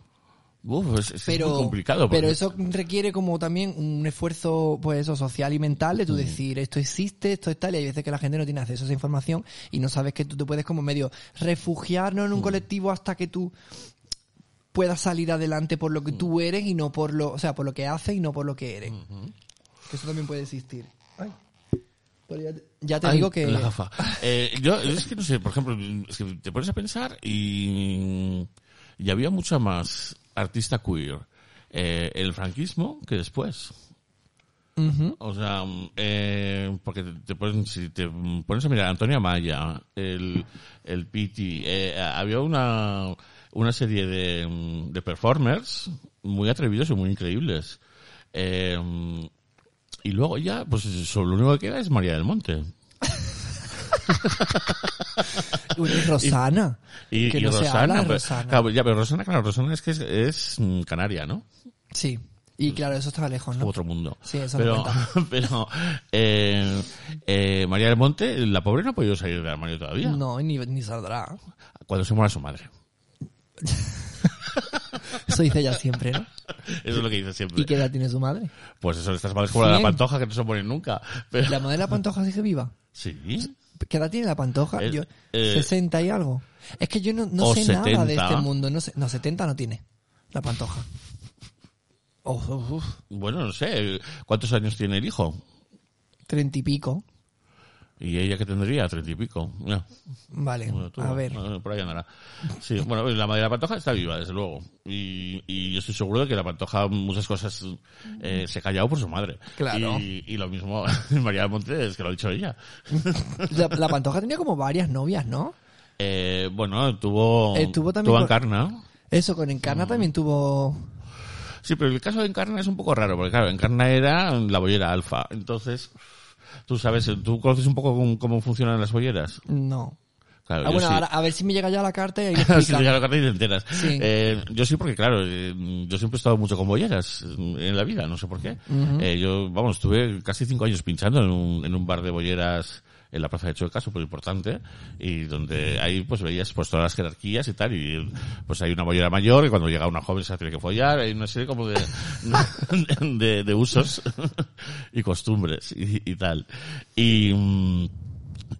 Uf, es, es pero, muy complicado. pero eso requiere como también un esfuerzo, pues eso, social y mental Mm. de tú decir, esto existe, esto es tal, y hay veces que la gente no tiene acceso a esa información y no sabes que tú te puedes como medio refugiar ¿no? en Mm. un colectivo hasta que tú puedas salir adelante por lo que Mm. tú eres y no por lo, o sea, por lo que haces y no por lo que eres. Que eso también puede existir. Ay. Pero ya te, ya te Ay, digo que... La gafa. Eh, yo, es que no sé, por ejemplo, es que te pones a pensar y, y había mucha más artista queer eh, el franquismo que después. O sea, eh, porque te, te pones, si te pones a mirar a Antonia Maya, el, el Piti, eh, había una, una serie de, de performers muy atrevidos y muy increíbles. Y luego ya, pues lo único que queda es María del Monte. Bueno, y Rosana. Y, que y no se Rosana, habla de pero- Rosana. claro, ya, pero Rosana, claro, Rosana es que es, es, mm, canaria, ¿no? Sí. Y claro, eso estaba lejos, ¿no? Otro mundo. Sí, eso pero, pero eh, eh, María del Monte, la pobre no ha podido salir del armario todavía. No, ni, ni saldrá. Cuando se muera su madre. Eso dice ella siempre, ¿no? Eso es lo que dice siempre. ¿Y qué edad tiene su madre? Pues eso, estas madres como la de la pantoja que no se ponen nunca. Pero, ¿La madre de la pantoja sigue viva? sí. ¿Qué edad tiene la pantoja? El- Yo, eh, 60 y algo. Es que yo no, no sé nada de 70. este mundo. No, sé, no, 70 no tiene la pantoja. Oh, oh, Bueno, no sé. ¿Cuántos años tiene el hijo? 30 y pico. Y ella que tendría, treinta y pico. Ya. Vale, Bueno, tú, a ver. bueno, por ahí andará. Sí, bueno, la madre de la pantoja está viva, desde luego. Y, y yo estoy seguro de que la pantoja muchas cosas eh, se ha callado por su madre. Claro. Y, y lo mismo María del Monte, es que lo ha dicho ella. La, la pantoja tenía como varias novias, ¿no? Eh, bueno, tuvo, Eh, tuvo también tuvo con- Encarna. Eso, con Encarna también tuvo... Sí, pero el caso de Encarna es un poco raro, porque claro, Encarna era la bollera alfa. Entonces, tú sabes, tú conoces un poco cómo, cómo funcionan las bolleras. No. Claro, Ah, bueno, sí. ahora, a ver si me llega ya la carta y si explican. llega la carta y te enteras. Sí. Eh, yo sí, porque claro, eh, yo siempre he estado mucho con bolleras en la vida, no sé por qué. Eh, yo, vamos, estuve casi cinco años pinchando en un, en un bar de bolleras en la plaza de Chueca, súper importante, y donde ahí pues veías pues todas las jerarquías y tal, y pues hay una bollera mayor, y cuando llega una joven se tiene que follar, hay una serie como de, de, usos y costumbres y, tal. Y, mm,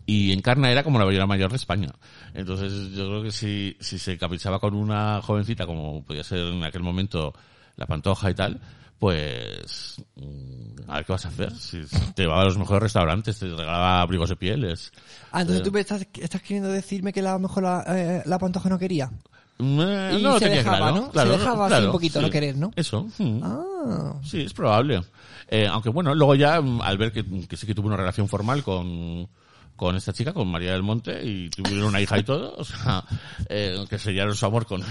y Encarna era como la bollera mayor de España. Entonces yo creo que si, si se caprichaba con una jovencita como podía ser en aquel momento la Pantoja y tal, pues mm, a ver qué vas a hacer. Si te llevaba a los mejores restaurantes, te regalaba abrigos de pieles. Ah, entonces Eh, tú me estás, estás queriendo decirme que la- a lo mejor la, eh, la pantoja no quería. Eh, Y no lo se tenía dejaba, claro, ¿no? Se claro, dejaba así claro, un poquito, no sí. querer, ¿no? Eso. mm. Ah, Sí, es probable. Eh, aunque bueno, luego ya, mm, al ver que, que sí que tuvo una relación formal con, con esta chica, con María del Monte, y tuvieron una hija y todo, o sea, eh, que sellaron su amor con,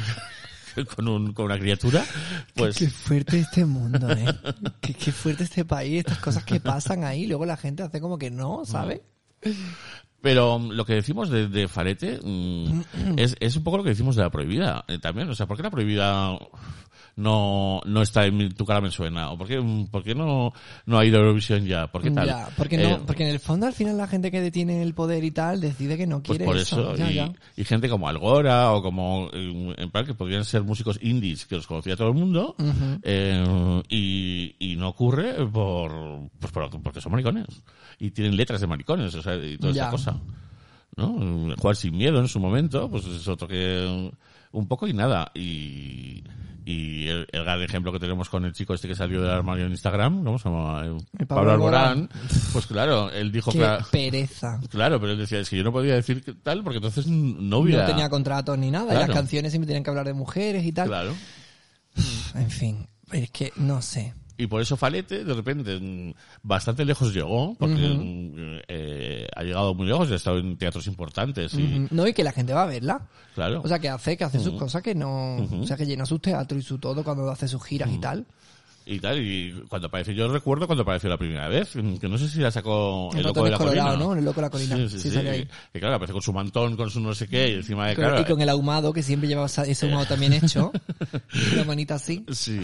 con, un, con una criatura, pues... qué fuerte este mundo, ¿eh? qué, qué fuerte este país, estas cosas que pasan ahí, luego la gente hace como que no, ¿sabes? Pero mm, lo que decimos de, de Farete mm, es, es un poco lo que decimos de la prohibida eh, también. O sea, ¿por qué la prohibida no, no está en mi- tu cara me suena? ¿O por qué, mm, por qué no, no ha ido a Eurovisión ya? ¿Por qué tal? Ya, porque Eh, no, porque en el fondo al final la gente que detiene el poder y tal decide que no Pues quiere por eso. eso, Ya, y, ya. y gente como Algora o como, eh, en plan, que podrían ser músicos indies que los conocía todo el mundo, eh, y, y no ocurre por, pues por- porque son maricones. Y tienen letras de maricones, o sea, y toda esa cosa. ¿No? Jugar sin miedo en su momento, pues es otro que, un poco y nada. Y, y el, el gran ejemplo que tenemos con el chico este que salió del armario en Instagram, ¿cómo se llama? Pablo Pablo Alborán. Pues claro, él dijo que, pereza. Claro, pero él decía, es que yo no podía decir que tal porque entonces no hubiera... No tenía contratos ni nada. Y Claro. las canciones siempre tenían que hablar de mujeres y tal. Claro. En fin, es que no sé. Y por eso Falete, de repente, bastante lejos llegó, porque eh, ha llegado muy lejos ha estado en teatros importantes. Y. No, y que la gente va a verla. Claro. O sea, que hace, que hace sus cosas que no... O sea, que llena sus teatros y su todo cuando hace sus giras y tal. Y tal, y cuando apareció, yo recuerdo cuando apareció la primera vez, que no sé si la sacó En el loco de la Colorado, colina. ¿no? El Loco de la Colina. Sí, sí, Sí, sí. sale ahí. Que claro, aparece con su mantón, con su no sé qué, y encima de claro, y con el ahumado, que siempre llevaba ese ahumado también hecho. la manita así. Sí.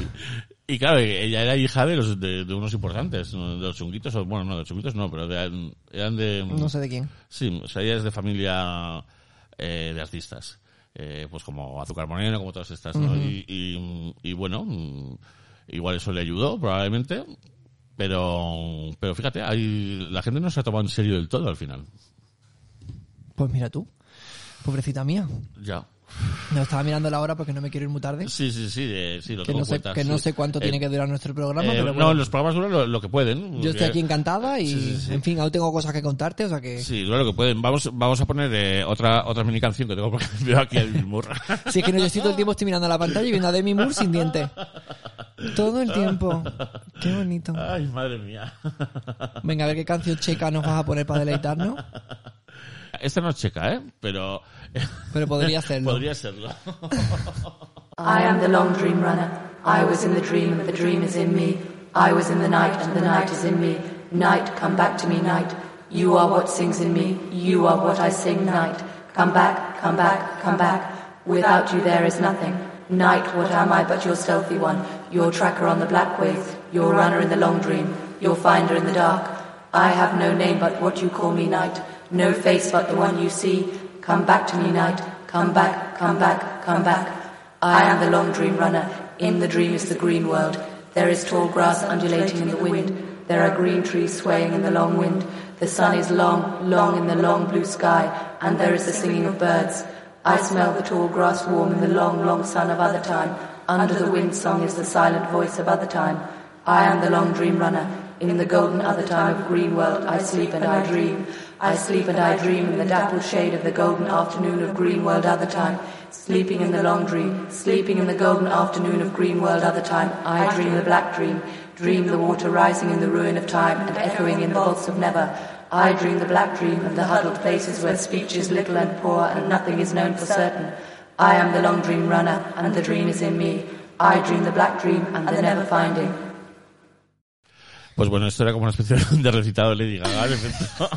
Y claro, ella era hija de los de, de unos importantes, de los chunguitos, o bueno, no, de los chunguitos no, pero de- eran de... No sé de quién. Sí, o sea, ella es de familia eh, de artistas. Eh, pues como Azúcar Moreno, como todas estas, ¿no? y, y, y bueno, mm, igual eso le ayudó, probablemente. Pero, pero fíjate, hay, la gente no se ha tomado en serio del todo al final. Pues mira tú. Pobrecita mía. Ya. No estaba mirando la hora porque no me quiero ir muy tarde. Sí, sí, sí, eh, sí, lo Que tengo no, sé, cuenta, que no sí. sé cuánto Eh, tiene que durar nuestro programa, eh, pero No, bueno. los programas duran lo, lo que pueden. Yo estoy aquí encantada y, Sí, sí, sí. en fin, aún tengo cosas que contarte, o sea que... Sí, duran lo que pueden. Vamos, vamos a poner eh, otra otra mini canción que tengo porque veo aquí el Moore. Si es que no, yo estoy todo el tiempo estoy mirando a la pantalla y viendo a Demi Moore sin dientes. Todo el tiempo. Qué bonito. Ay, madre mía. Venga, a ver qué canción checa nos vas a poner para deleitarnos. Esta no es checa, ¿eh? Pero... Pero podría hacerlo. Podría serlo. I am the long dream runner. I was in the dream, and the dream is in me. I was in the night, and the night is in me. Night, come back to me, night. You are what sings in me. You are what I sing, night. Come back, come back, come back. Without you there is nothing. Night, what am I but your stealthy one? Your tracker on the black ways. Your runner in the long dream. Your finder in the dark. I have no name but what you call me, night. No face but the one you see. Come back to me, night. Come back, come back, come back. I am the long dream runner. In the dream is the green world. There is tall grass undulating in the wind. There are green trees swaying in the long wind. The sun is long, long in the long blue sky, and there is the singing of birds. I smell the tall grass warm in the long, long sun of other time. Under the wind song is the silent voice of other time. I am the long dream runner. In the golden other time of green world, I sleep and I dream. I sleep and I dream in the dappled shade of the golden afternoon of green world other time. Sleeping in the long dream, sleeping in the golden afternoon of green world other time. I dream the black dream, dream the water rising in the ruin of time and echoing in the vaults of never. I dream the black dream of the huddled places where speech is little and poor and nothing is known for certain. I am the long dream runner and the dream is in me. I dream the black dream and the never finding. Pues bueno, esto era como una especie de recitado de Lady Gaga. de efecto.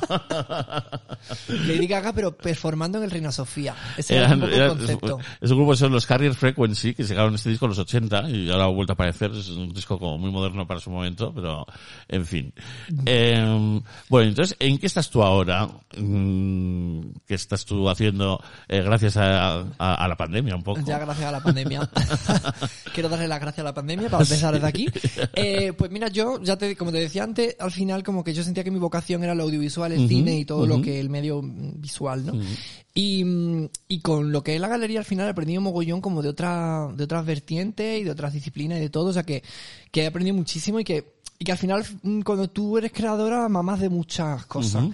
Lady Gaga, pero performando en el Reina Sofía. Ese era un poco el era- concepto. es un grupo son los Carrier Frequency, que sacaron este disco en los 80 y ahora ha vuelto a aparecer. Es un disco como muy moderno para su momento, pero en fin. Eh, bueno, entonces, ¿en qué estás tú ahora? Mm, ¿Qué estás tú haciendo eh, gracias a, a- a la pandemia un poco? Ya gracias a la pandemia. Quiero darle las gracias a la pandemia para empezar desde aquí. Eh, pues mira, yo, ya te, como te decía antes, al final como que yo sentía que mi vocación era lo audiovisual, el cine y todo lo que el medio mm, visual, ¿no? Y, mm, y con lo que es la galería al final he aprendido mogollón como de otra, de otras vertientes y de otras disciplinas y de todo, o sea que, que he aprendido muchísimo y que, y que al final mm, cuando tú eres creadora mamás de muchas cosas.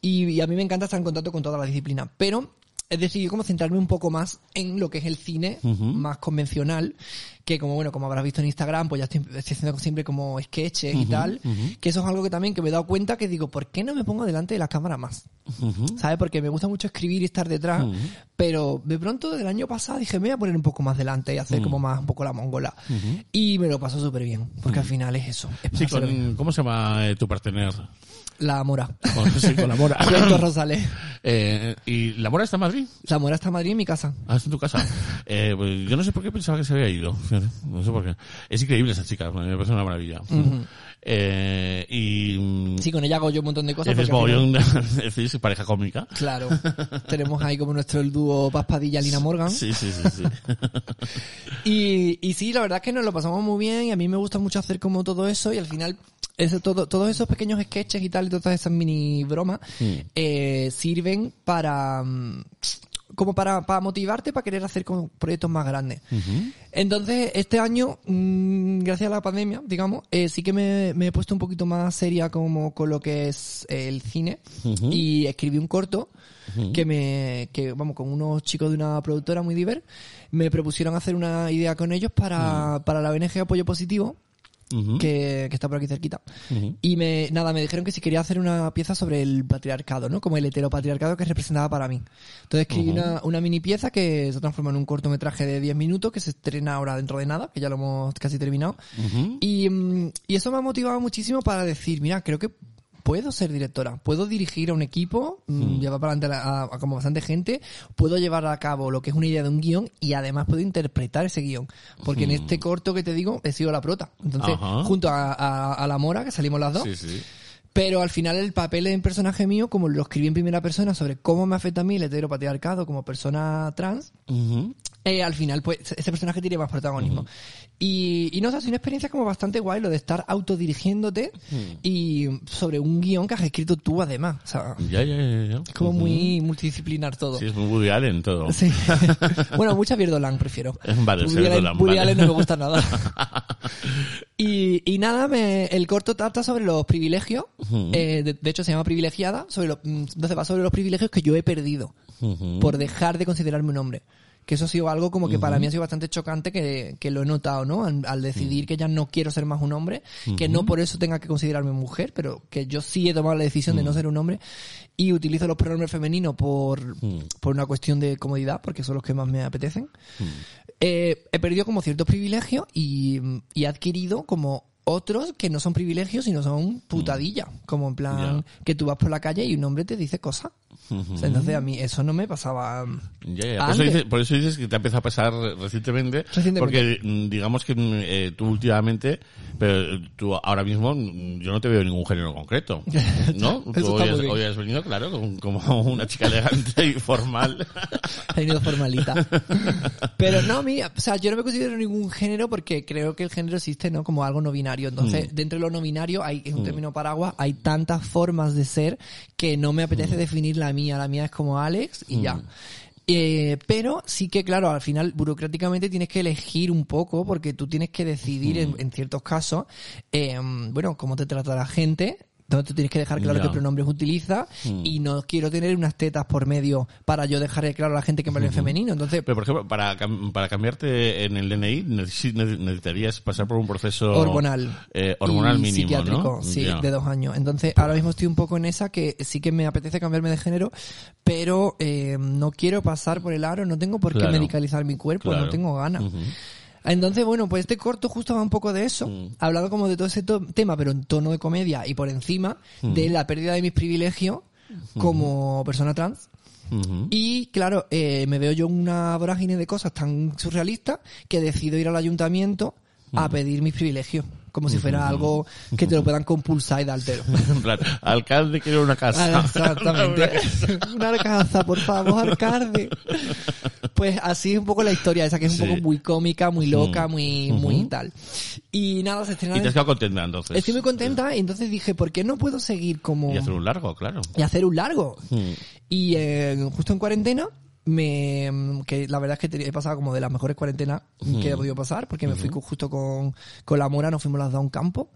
y, y a mí me encanta estar en contacto con todas las disciplinas, pero he decidido como centrarme un poco más en lo que es el cine más convencional, que como bueno, como habrás visto en Instagram, pues ya estoy, estoy haciendo siempre como sketches y tal, que eso es algo que también que me he dado cuenta que digo, ¿por qué no me pongo delante de la cámara más? ¿Sabes? Porque me gusta mucho escribir y estar detrás, pero de pronto del año pasado dije, me voy a poner un poco más delante y hacer como más un poco la mongola. Y me lo paso súper bien, porque al final es eso. es Sí, pasárselo bien. con, ¿cómo se llama eh, tu partener? La Mora. Con, sí, con la Mora. Alberto Rosales. Eh, ¿Y la Mora está en Madrid? La Mora está en Madrid en mi casa. Ah, está en tu casa. Eh, pues yo no sé por qué pensaba que se había ido. No sé por qué. Es increíble esa chica, me parece una maravilla. eh, y... mm, Sí, con ella hago yo un montón de cosas. Al final- decís pareja cómica. Claro. Tenemos ahí como nuestro el dúo Paz Padilla Lina Morgan. Sí, sí, sí, sí. Y, y sí, la verdad es que nos lo pasamos muy bien y a mí me gusta mucho hacer como todo eso y al final ese, todo, todos esos pequeños sketches y tal y todas esas mini bromas eh, sirven para mm, como para, para motivarte para querer hacer como proyectos más grandes. Entonces, este año, mm, gracias a la pandemia, digamos, eh, sí que me, me he puesto un poquito más seria como con lo que es el cine. Y escribí un corto que me, que vamos, con unos chicos de una productora muy diver, me propusieron hacer una idea con ellos para, para la ONG Apoyo Positivo, Que, que está por aquí cerquita. Y me, nada, me dijeron que si quería hacer una pieza sobre el patriarcado, ¿no? Como el heteropatriarcado que representaba para mí. Entonces escribí una, una mini pieza que se transforma en un cortometraje de 10 minutos que se estrena ahora dentro de nada, que ya lo hemos casi terminado. y, mm, y eso me ha motivado muchísimo para decir, mira, creo que puedo ser directora, puedo dirigir a un equipo, mm, llevar para adelante a, a como bastante gente, puedo llevar a cabo lo que es una idea de un guion y además puedo interpretar ese guion. Porque en este corto que te digo he sido la prota. Entonces, Ajá. junto a, a- a la Mora, que salimos las dos, Sí, sí. pero al final el papel en personaje mío, como lo escribí en primera persona sobre cómo me afecta a mí el heteropatriarcado como persona trans, eh, al final, pues, ese personaje tiene más protagonismo. Y, y no sé, ha sido una experiencia como bastante guay lo de estar autodirigiéndote y sobre un guion que has escrito tú además. O sea, Ya, ya, ya, ya. es como muy multidisciplinar todo. Sí, es muy Woody Allen todo. Sí. bueno, mucha Vierdolan prefiero. Vale, Woody Allen, Woody vale. Allen no me gusta nada. y, y nada, me, el corto trata sobre los privilegios. eh, de, de hecho, se llama Privilegiada. Sobre lo- mm, entonces va sobre los privilegios que yo he perdido por dejar de considerarme un hombre. Que eso ha sido algo como que para mí ha sido bastante chocante que, que lo he notado, ¿no? Al, al decidir que ya no quiero ser más un hombre, que no por eso tenga que considerarme mujer, pero que yo sí he tomado la decisión de no ser un hombre y utilizo los pronombres femeninos por, por una cuestión de comodidad, porque son los que más me apetecen. Eh, he perdido como ciertos privilegios y, y he adquirido como otros que no son privilegios, sino son putadilla. Como en plan, que tú vas por la calle y un hombre te dice cosas. O sea, entonces a mí eso no me pasaba. mm, Ya, ya. Por, eso Antes. dices, por eso dices que te ha empezado a pasar recientemente. Recientemente. Porque mm, digamos que mm, eh, tú últimamente, pero tú ahora mismo mm, yo no te veo ningún género concreto. ¿No? Tú hoy has, hoy has venido, claro, como una chica elegante y formal. He venido formalita. Pero no, mira, o sea, yo no me considero ningún género porque creo que el género existe, ¿no? Como algo no binario. Entonces, dentro de lo no binario hay, es un término paraguas, hay tantas formas de ser que no me apetece definir la mía. La mía es como Alex y ya. Eh, pero sí que, claro, al final, burocráticamente tienes que elegir un poco porque tú tienes que decidir en, en ciertos casos, eh, bueno, cómo te trata la gente, donde tú tienes que dejar claro qué pronombres utiliza y no quiero tener unas tetas por medio para yo dejar claro a la gente que me habla en femenino. Entonces, Pero, por ejemplo, para, para cambiarte en el DNI necesi- ne- necesitarías pasar por un proceso... hormonal. eh, hormonal y mínimo, psiquiátrico, ¿no? sí, de dos años. Entonces, ahora mismo estoy un poco en esa que sí que me apetece cambiarme de género, pero eh, no quiero pasar por el aro, no tengo por qué Claro. medicalizar mi cuerpo, Claro. no tengo ganas. Entonces, bueno, pues este corto justo va un poco de eso, Mm. hablando como de todo ese to- tema, pero en tono de comedia y por encima Mm. de la pérdida de mis privilegios como persona trans. Ujú. Y claro, eh, me veo yo en una vorágine de cosas tan surrealistas que decido ir al ayuntamiento a Mm. pedir mis privilegios, como si fuera algo que te lo puedan compulsar y dártelo. En plan, alcalde quiere una casa. Ah, Exactamente. Una casa, por favor, alcalde. Pues así es un poco la historia esa, que es un Sí. poco muy cómica, muy loca, Mm. muy, muy tal. Y nada, se estrena... y te has quedado contenta entonces. Estoy muy contenta y entonces dije, ¿por qué no puedo seguir como... Y hacer un largo, claro. y hacer un largo? Mm. Y eh, justo en cuarentena, me que la verdad es que he pasado como de las mejores cuarentenas que he podido pasar, porque me fui justo con, con la Mora, nos fuimos las dos a un campo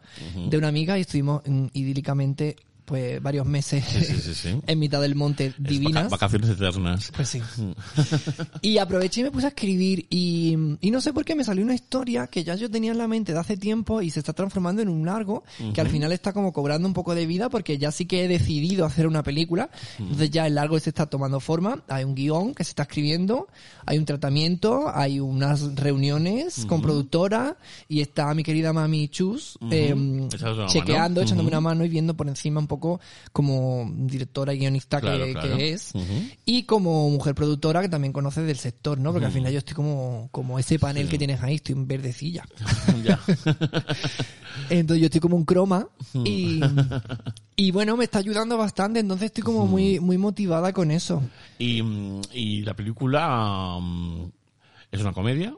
de una amiga y estuvimos idílicamente pues varios meses Sí, sí, sí, en mitad del monte divinas. vaca- vacaciones eternas. Pues sí. y aproveché y me puse a escribir y, y no sé por qué me salió una historia que ya yo tenía en la mente de hace tiempo y se está transformando en un largo que al final está como cobrando un poco de vida porque ya sí que he decidido hacer una película. Entonces ya el largo se está tomando forma. Hay un guion que se está escribiendo, hay un tratamiento, hay unas reuniones con productora y está mi querida mami Chus eh, chequeando, mano. echándome una mano y viendo por encima un poco como directora y guionista Claro, que, claro. que es y como mujer productora que también conoce del sector, ¿no? Porque al final yo estoy como, como ese panel que tienes ahí, estoy en verdecilla. ya. Entonces yo estoy como un croma y, y bueno, me está ayudando bastante, entonces estoy como muy, muy motivada con eso. Y, y la película mm, es una comedia.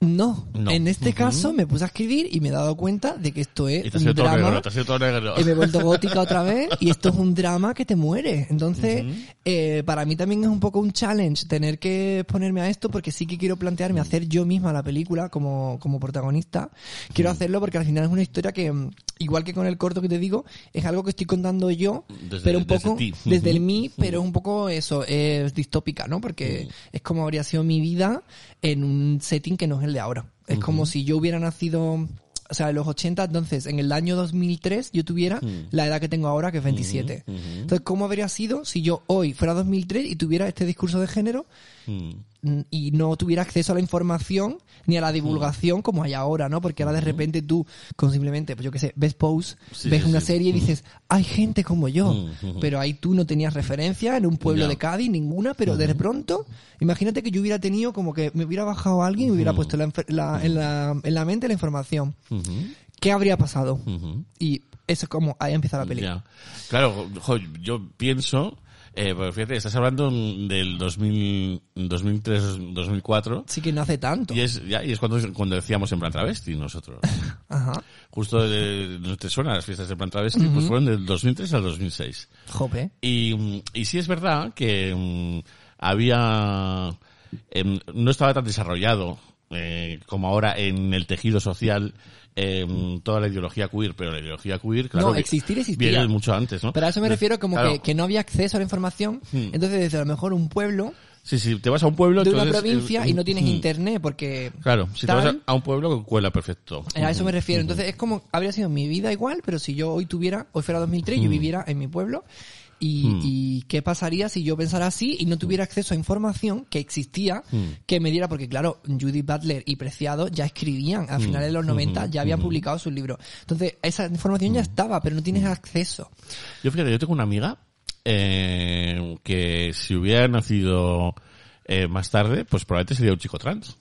No, No. en este Ujú. caso me puse a escribir y me he dado cuenta de que esto es un drama. negro, te has todo negro. Y me he vuelto gótica otra vez y esto es un drama que te muere. Entonces, eh, para mí también es un poco un challenge tener que ponerme a esto porque sí que quiero plantearme hacer yo misma la película como, como protagonista. Quiero hacerlo porque al final es una historia que, mm, igual que con el corto que te digo, es algo que estoy contando yo, Desde- pero un desde poco ti. desde el mí, pero un poco eso, es distópica, ¿no? Porque es como habría sido mi vida en un setting que no es el de ahora. Es como si yo hubiera nacido, o sea, en los 80, entonces en el año 2003 yo tuviera la edad que tengo ahora, que es 27. Entonces, ¿cómo habría sido si yo hoy fuera 2003 y tuviera este discurso de género Mm. mm, y no tuviera acceso a la información ni a la divulgación como hay ahora, ¿no? Porque ahora de repente tú, con simplemente, pues yo qué sé, ves Pose, Sí, ves sí, una sí. serie y dices, hay gente como yo, Mm, pero ahí tú no tenías referencia en un pueblo de Cádiz, ninguna, pero de pronto, imagínate que yo hubiera tenido como que me hubiera bajado alguien y me hubiera puesto la enfer- la- en, la, en la mente la información. Ujú. ¿Qué habría pasado? Ujú. Y eso es como, ahí empieza la película. Claro, jo, yo pienso, eh, porque fíjate, estás hablando del 2000, 2003, 2004, Sí que no hace tanto. y es, ya, y es cuando, cuando decíamos en plan travesti nosotros. Ajá. Justo, de, ¿no te suena las fiestas de plan travesti? Pues fueron del 2003 al 2006. Jope. Y, y sí es verdad que mm, había, em, no estaba tan desarrollado eh, como ahora en el tejido social em, toda la ideología queer, pero la ideología queer, claro, No, existir existía. viene mucho antes, ¿no? Pero a eso me refiero como Claro. que, que no había acceso a la información. Hmm. Entonces, desde a lo mejor un pueblo Sí, sí, te vas a un pueblo de una provincia eh, y no tienes mm, internet porque... Claro, si tal, te vas a, un pueblo, cuela perfecto. Eh, A eso me refiero. Entonces es como, habría sido mi vida igual, pero si yo hoy tuviera, hoy fuera 2003, yo viviera en mi pueblo. Y, y qué pasaría si yo pensara así y no tuviera acceso a información que existía, que me diera, porque claro, Judy Butler y Preciado ya escribían a finales de los 90, ya habían publicado sus libros. Entonces, esa información ya estaba, pero no tienes acceso. Yo fíjate, yo tengo una amiga eh, que si hubiera nacido eh, más tarde, pues probablemente sería un chico trans.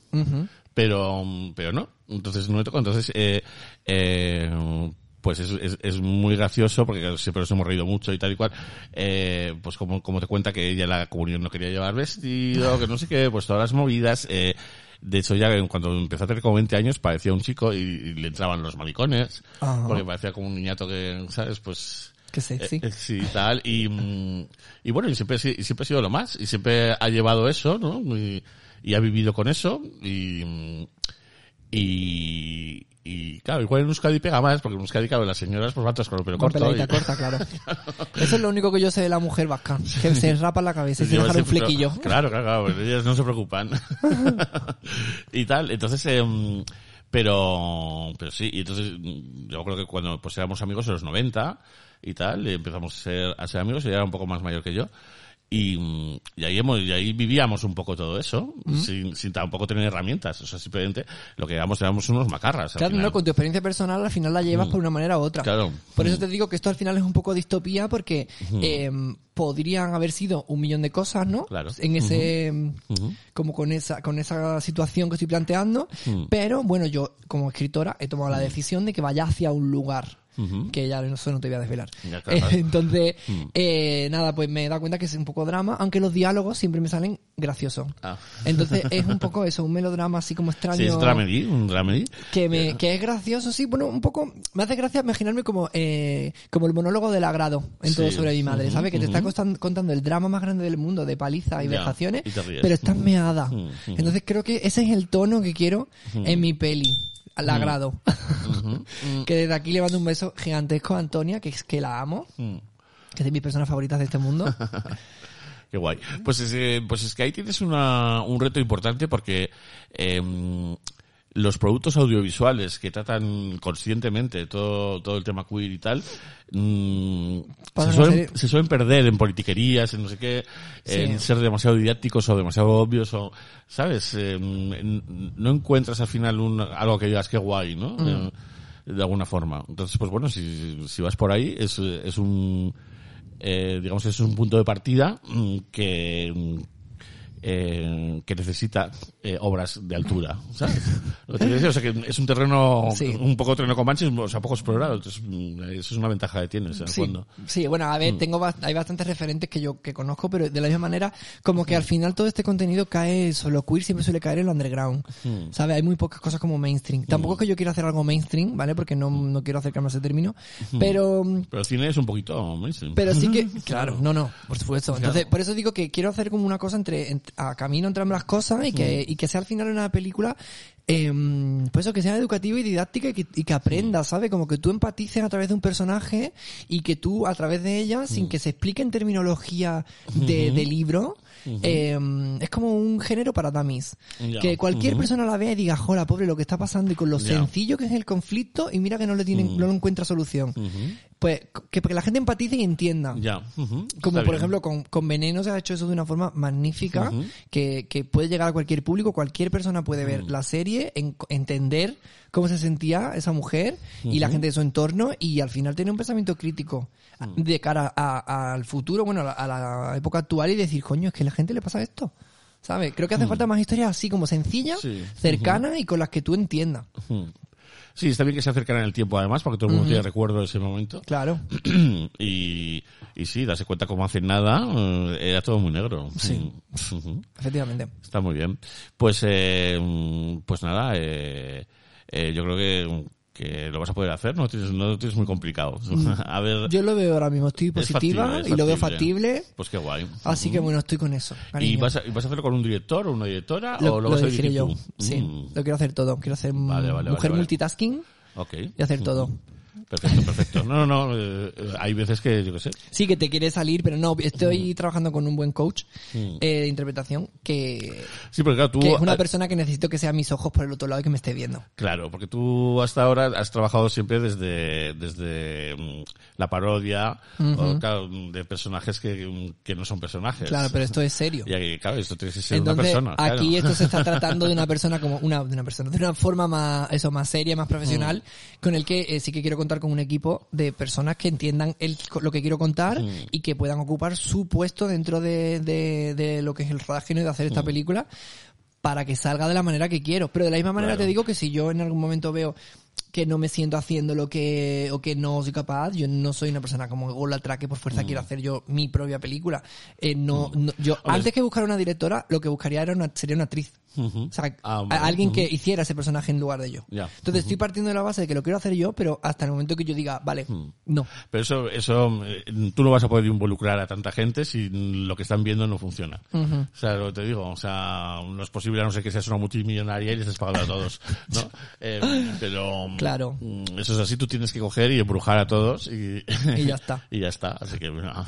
Pero pero no. Entonces no me tocó entonces eh, eh, pues es, es, es muy gracioso porque siempre nos hemos reído mucho y tal y cual eh, pues como, como te cuenta que ella la comunión no quería llevar vestido que no sé qué pues todas las movidas eh, de hecho ya cuando empezó a tener como 20 años parecía un chico y, y le entraban los maricones Ajá. porque parecía como un niñato que sabes pues Qué sexy. eh, eh, sí, tal. Y, mm, y bueno, y siempre, y siempre ha sido lo más. Y siempre ha llevado eso, ¿no? Y, y ha vivido con eso. Y, y, y claro, igual en Euskadi pega más, porque en Euskadi, claro, las señoras pues van todas con el pelo Con corto. y- corta, claro. Eso es lo único que yo sé de la mujer vasca. Que se rapa la cabeza y se deja un flequillo. Claro, claro, claro, pero ellas no se preocupan. y tal, entonces, em, pero, pero sí, y entonces, yo creo que cuando pues éramos amigos en los 90 y tal, y empezamos a ser, a ser amigos, ella era un poco más mayor que yo. Y, mm, y ahí hemos, y ahí vivíamos un poco todo eso, sin, sin tampoco tener herramientas. O sea, simplemente lo que éramos éramos unos macarras. Claro, no, con tu experiencia personal al final la llevas por una manera u otra. Claro. Por eso Mm. te digo que esto al final es un poco distopía porque eh, podrían haber sido un millón de cosas, ¿no? Claro. En ese, Ujú. como con esa, con esa situación que estoy planteando. Mm. Pero bueno, yo como escritora he tomado la decisión de que vaya hacia un lugar. Que ya no te voy a desvelar. Ya, claro. Eh, Entonces, Mm. eh, nada, pues me he dado cuenta que es un poco drama, aunque los diálogos siempre me salen graciosos. Ah. Entonces es un poco eso, un melodrama así como extraño Sí, es dramedy, un dramedy. que me que es gracioso sí bueno un poco me hace gracia imaginarme como eh, como el monólogo del agrado en todo sobre mi madre Ujú, ¿sabes? que te está contando el drama más grande del mundo de palizas y Ya, vejaciones y te ríes. pero estás meada entonces creo que ese es el tono que quiero en mi peli al agrado que desde aquí le mando un beso gigantesco a Antonia que es que la amo Mm. que es de mis personas favoritas de este mundo. Qué guay. Pues es, eh, pues es que ahí tienes una, un reto importante porque em, los productos audiovisuales que tratan conscientemente todo, todo el tema queer y tal, mm, se, suelen, ser- se suelen perder en politiquerías, en no sé qué, en ser demasiado didácticos o demasiado obvios o, ¿sabes? Em, en- no encuentras al final un, algo que digas que guay, ¿no? Mm. Eh, de alguna forma. Entonces, pues bueno, si, si vas por ahí, es, es un, eh, digamos es un punto de partida mm, que eh, que necesita eh, obras de altura, ¿sabes? Lo que te decía, o sea que es un terreno, Sí. un poco terreno Comanche, o sea, poco explorado, entonces mm, eso es una ventaja que tienes, Sí, fondo. sí, bueno, a ver, Mm. tengo hay bastantes referentes que yo que conozco, pero de la misma manera, como que al final todo este contenido cae, solo queer siempre suele caer en lo underground, Mm. ¿sabes? Hay muy pocas cosas como mainstream. Tampoco es que yo quiera hacer algo mainstream, ¿vale? Porque no, no quiero acercarme a ese término, pero Pero el cine es un poquito mainstream. pero sí que, claro, no, no, por supuesto. Entonces, Claro. por eso digo que quiero hacer como una cosa entre, ent- a camino entre ambas cosas y que, y que sea al final una película, em, pues eso, que sea educativa y didáctica y que, y que aprenda, ¿sabes? Como que tú empatices a través de un personaje y que tú a través de ella, sin que se explique en terminología de, de libro, em, es como un género para dummies. Ya. Que cualquier persona la vea y diga, joder, pobre, lo que está pasando y con lo sencillo que es el conflicto y mira que no le tienen, no le encuentra solución. Pues que, que la gente empatice y entienda. Ya. Como está por bien. ejemplo con, con Veneno se ha hecho eso de una forma magnífica que, que puede llegar a cualquier público, cualquier persona puede ver la serie, en- entender cómo se sentía esa mujer y la gente de su entorno y al final tener un pensamiento crítico Mm. de cara a- al futuro, bueno, a la, a la época actual y decir, coño, es que a la gente le pasa esto. ¿Sabes? Creo que hace falta más historias así como sencillas, Mm. Sí. cercanas y con las que tú entiendas. Sí, está bien que se acercan en el tiempo además, porque todo el mundo tiene recuerdo de ese momento. Claro. y, y sí, darse cuenta como hace nada, eh, era todo muy negro. Sí. Efectivamente. Está muy bien. Pues, eh, mm, pues nada, eh, eh, yo creo que, que lo vas a poder hacer, no tienes, no lo tienes muy complicado. a ver, Yo lo veo ahora mismo, estoy es positiva factible, y lo veo factible. Pues qué guay. Así que bueno, estoy con eso. ¿Y vas, a, y vas a hacerlo con un director o una directora Lo, o lo, lo vas a dirigiré dirigir yo. tú? Sí, Mm, lo quiero hacer todo. Quiero mm, Vale, vale, mujer vale, multitasking ok. y hacer todo. Perfecto, perfecto. No, no, no, eh, eh, hay veces que, yo qué sé. Sí, que te quiere salir, pero no, estoy trabajando con un buen coach Mm. eh, de interpretación que, Sí, porque claro, tú... que es una persona que necesito que sea mis ojos por el otro lado y que me esté viendo. Claro, porque tú hasta ahora has trabajado siempre desde, desde mm, la parodia, o, claro, de personajes que, que no son personajes. Claro, pero esto es serio. Y aquí, claro, esto tiene que ser Entonces, una persona. claro. aquí esto se está tratando de una persona como una de una persona, de una forma más eso más seria, más profesional, Mm. con el que eh, sí que quiero contar con un equipo de personas que entiendan el, lo que quiero contar Mm. y que puedan ocupar su puesto dentro de, de, de lo que es el rodaje ¿no? y de hacer Mm. esta película para que salga de la manera que quiero. Pero de la misma manera Claro. te digo que si yo en algún momento veo que no me siento haciendo lo que o que no soy capaz. Yo no soy una persona como ególatra que por fuerza quiero hacer yo mi propia película eh, no, no- yo Mm. Antes que buscar una directora lo que buscaría era una sería una actriz Ujú. o sea, Ah, a- vale. alguien que hiciera ese personaje en lugar de yo Ya. entonces estoy partiendo de la base de que lo quiero hacer yo pero hasta el momento que yo diga vale Mm. no Pero eso, eso, eh, tú no vas a poder involucrar a tanta gente si lo que están viendo no funciona. O sea, lo que te digo, o sea, no es posible a no ser que seas una multimillonaria y les has pagado a todos, ¿no? Eh, pero, Claro. mm, eso es así, tú tienes que coger y embrujar a todos y, Y ya está. y ya está, así que, bueno.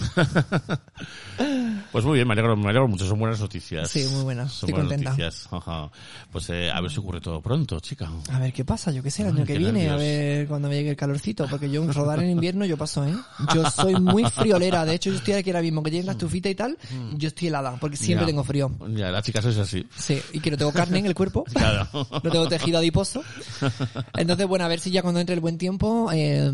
Pues muy bien, me alegro, me alegro mucho, son buenas noticias. Sí, muy buenas, Son estoy buenas contenta. noticias. Ajá. Pues eh, a ver si ocurre todo pronto, chica. A ver qué pasa, yo qué sé, el Ay, año que viene, a ver cuando me llegue el calorcito, porque yo rodar en invierno yo paso, ¿eh? Yo soy muy friolera, de hecho yo estoy aquí ahora mismo, que tienes la estufita y tal, yo estoy helada, porque siempre. Ya. tengo frío. Ya, la chica es así. Sí, y que no tengo carne en el cuerpo. Claro. No tengo tejido adiposo. Entonces, bueno, a ver si ya cuando entre el buen tiempo, eh,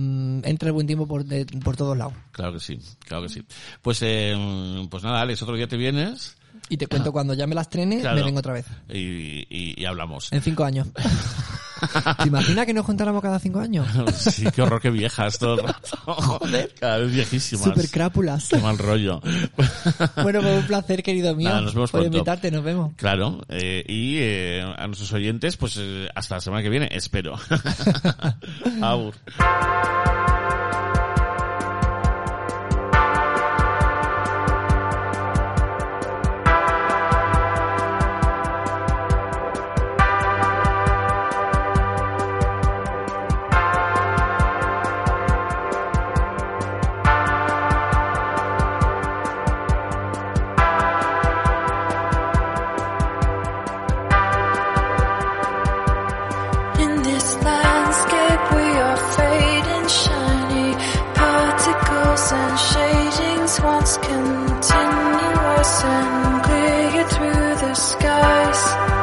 entra el buen tiempo por, de- por todos lados. Claro que sí, claro que sí. Pues, eh, pues nada, Alex, otro día te vienes Y te cuento cuando ya me las trene, Claro. me vengo otra vez. y, y- y hablamos. En cinco años. ¿Te imaginas que nos juntáramos cada cinco años? Sí, qué horror que viejas todo el rato. Joder. Cada vez viejísimas. Super crápulas. Qué mal rollo. Bueno, pues un placer, querido mío. Nada, nos vemos por pronto. invitarte, nos vemos. Claro, eh, y eh, a nuestros oyentes, pues eh, hasta la semana que viene, espero. Aur. And clear through the skies.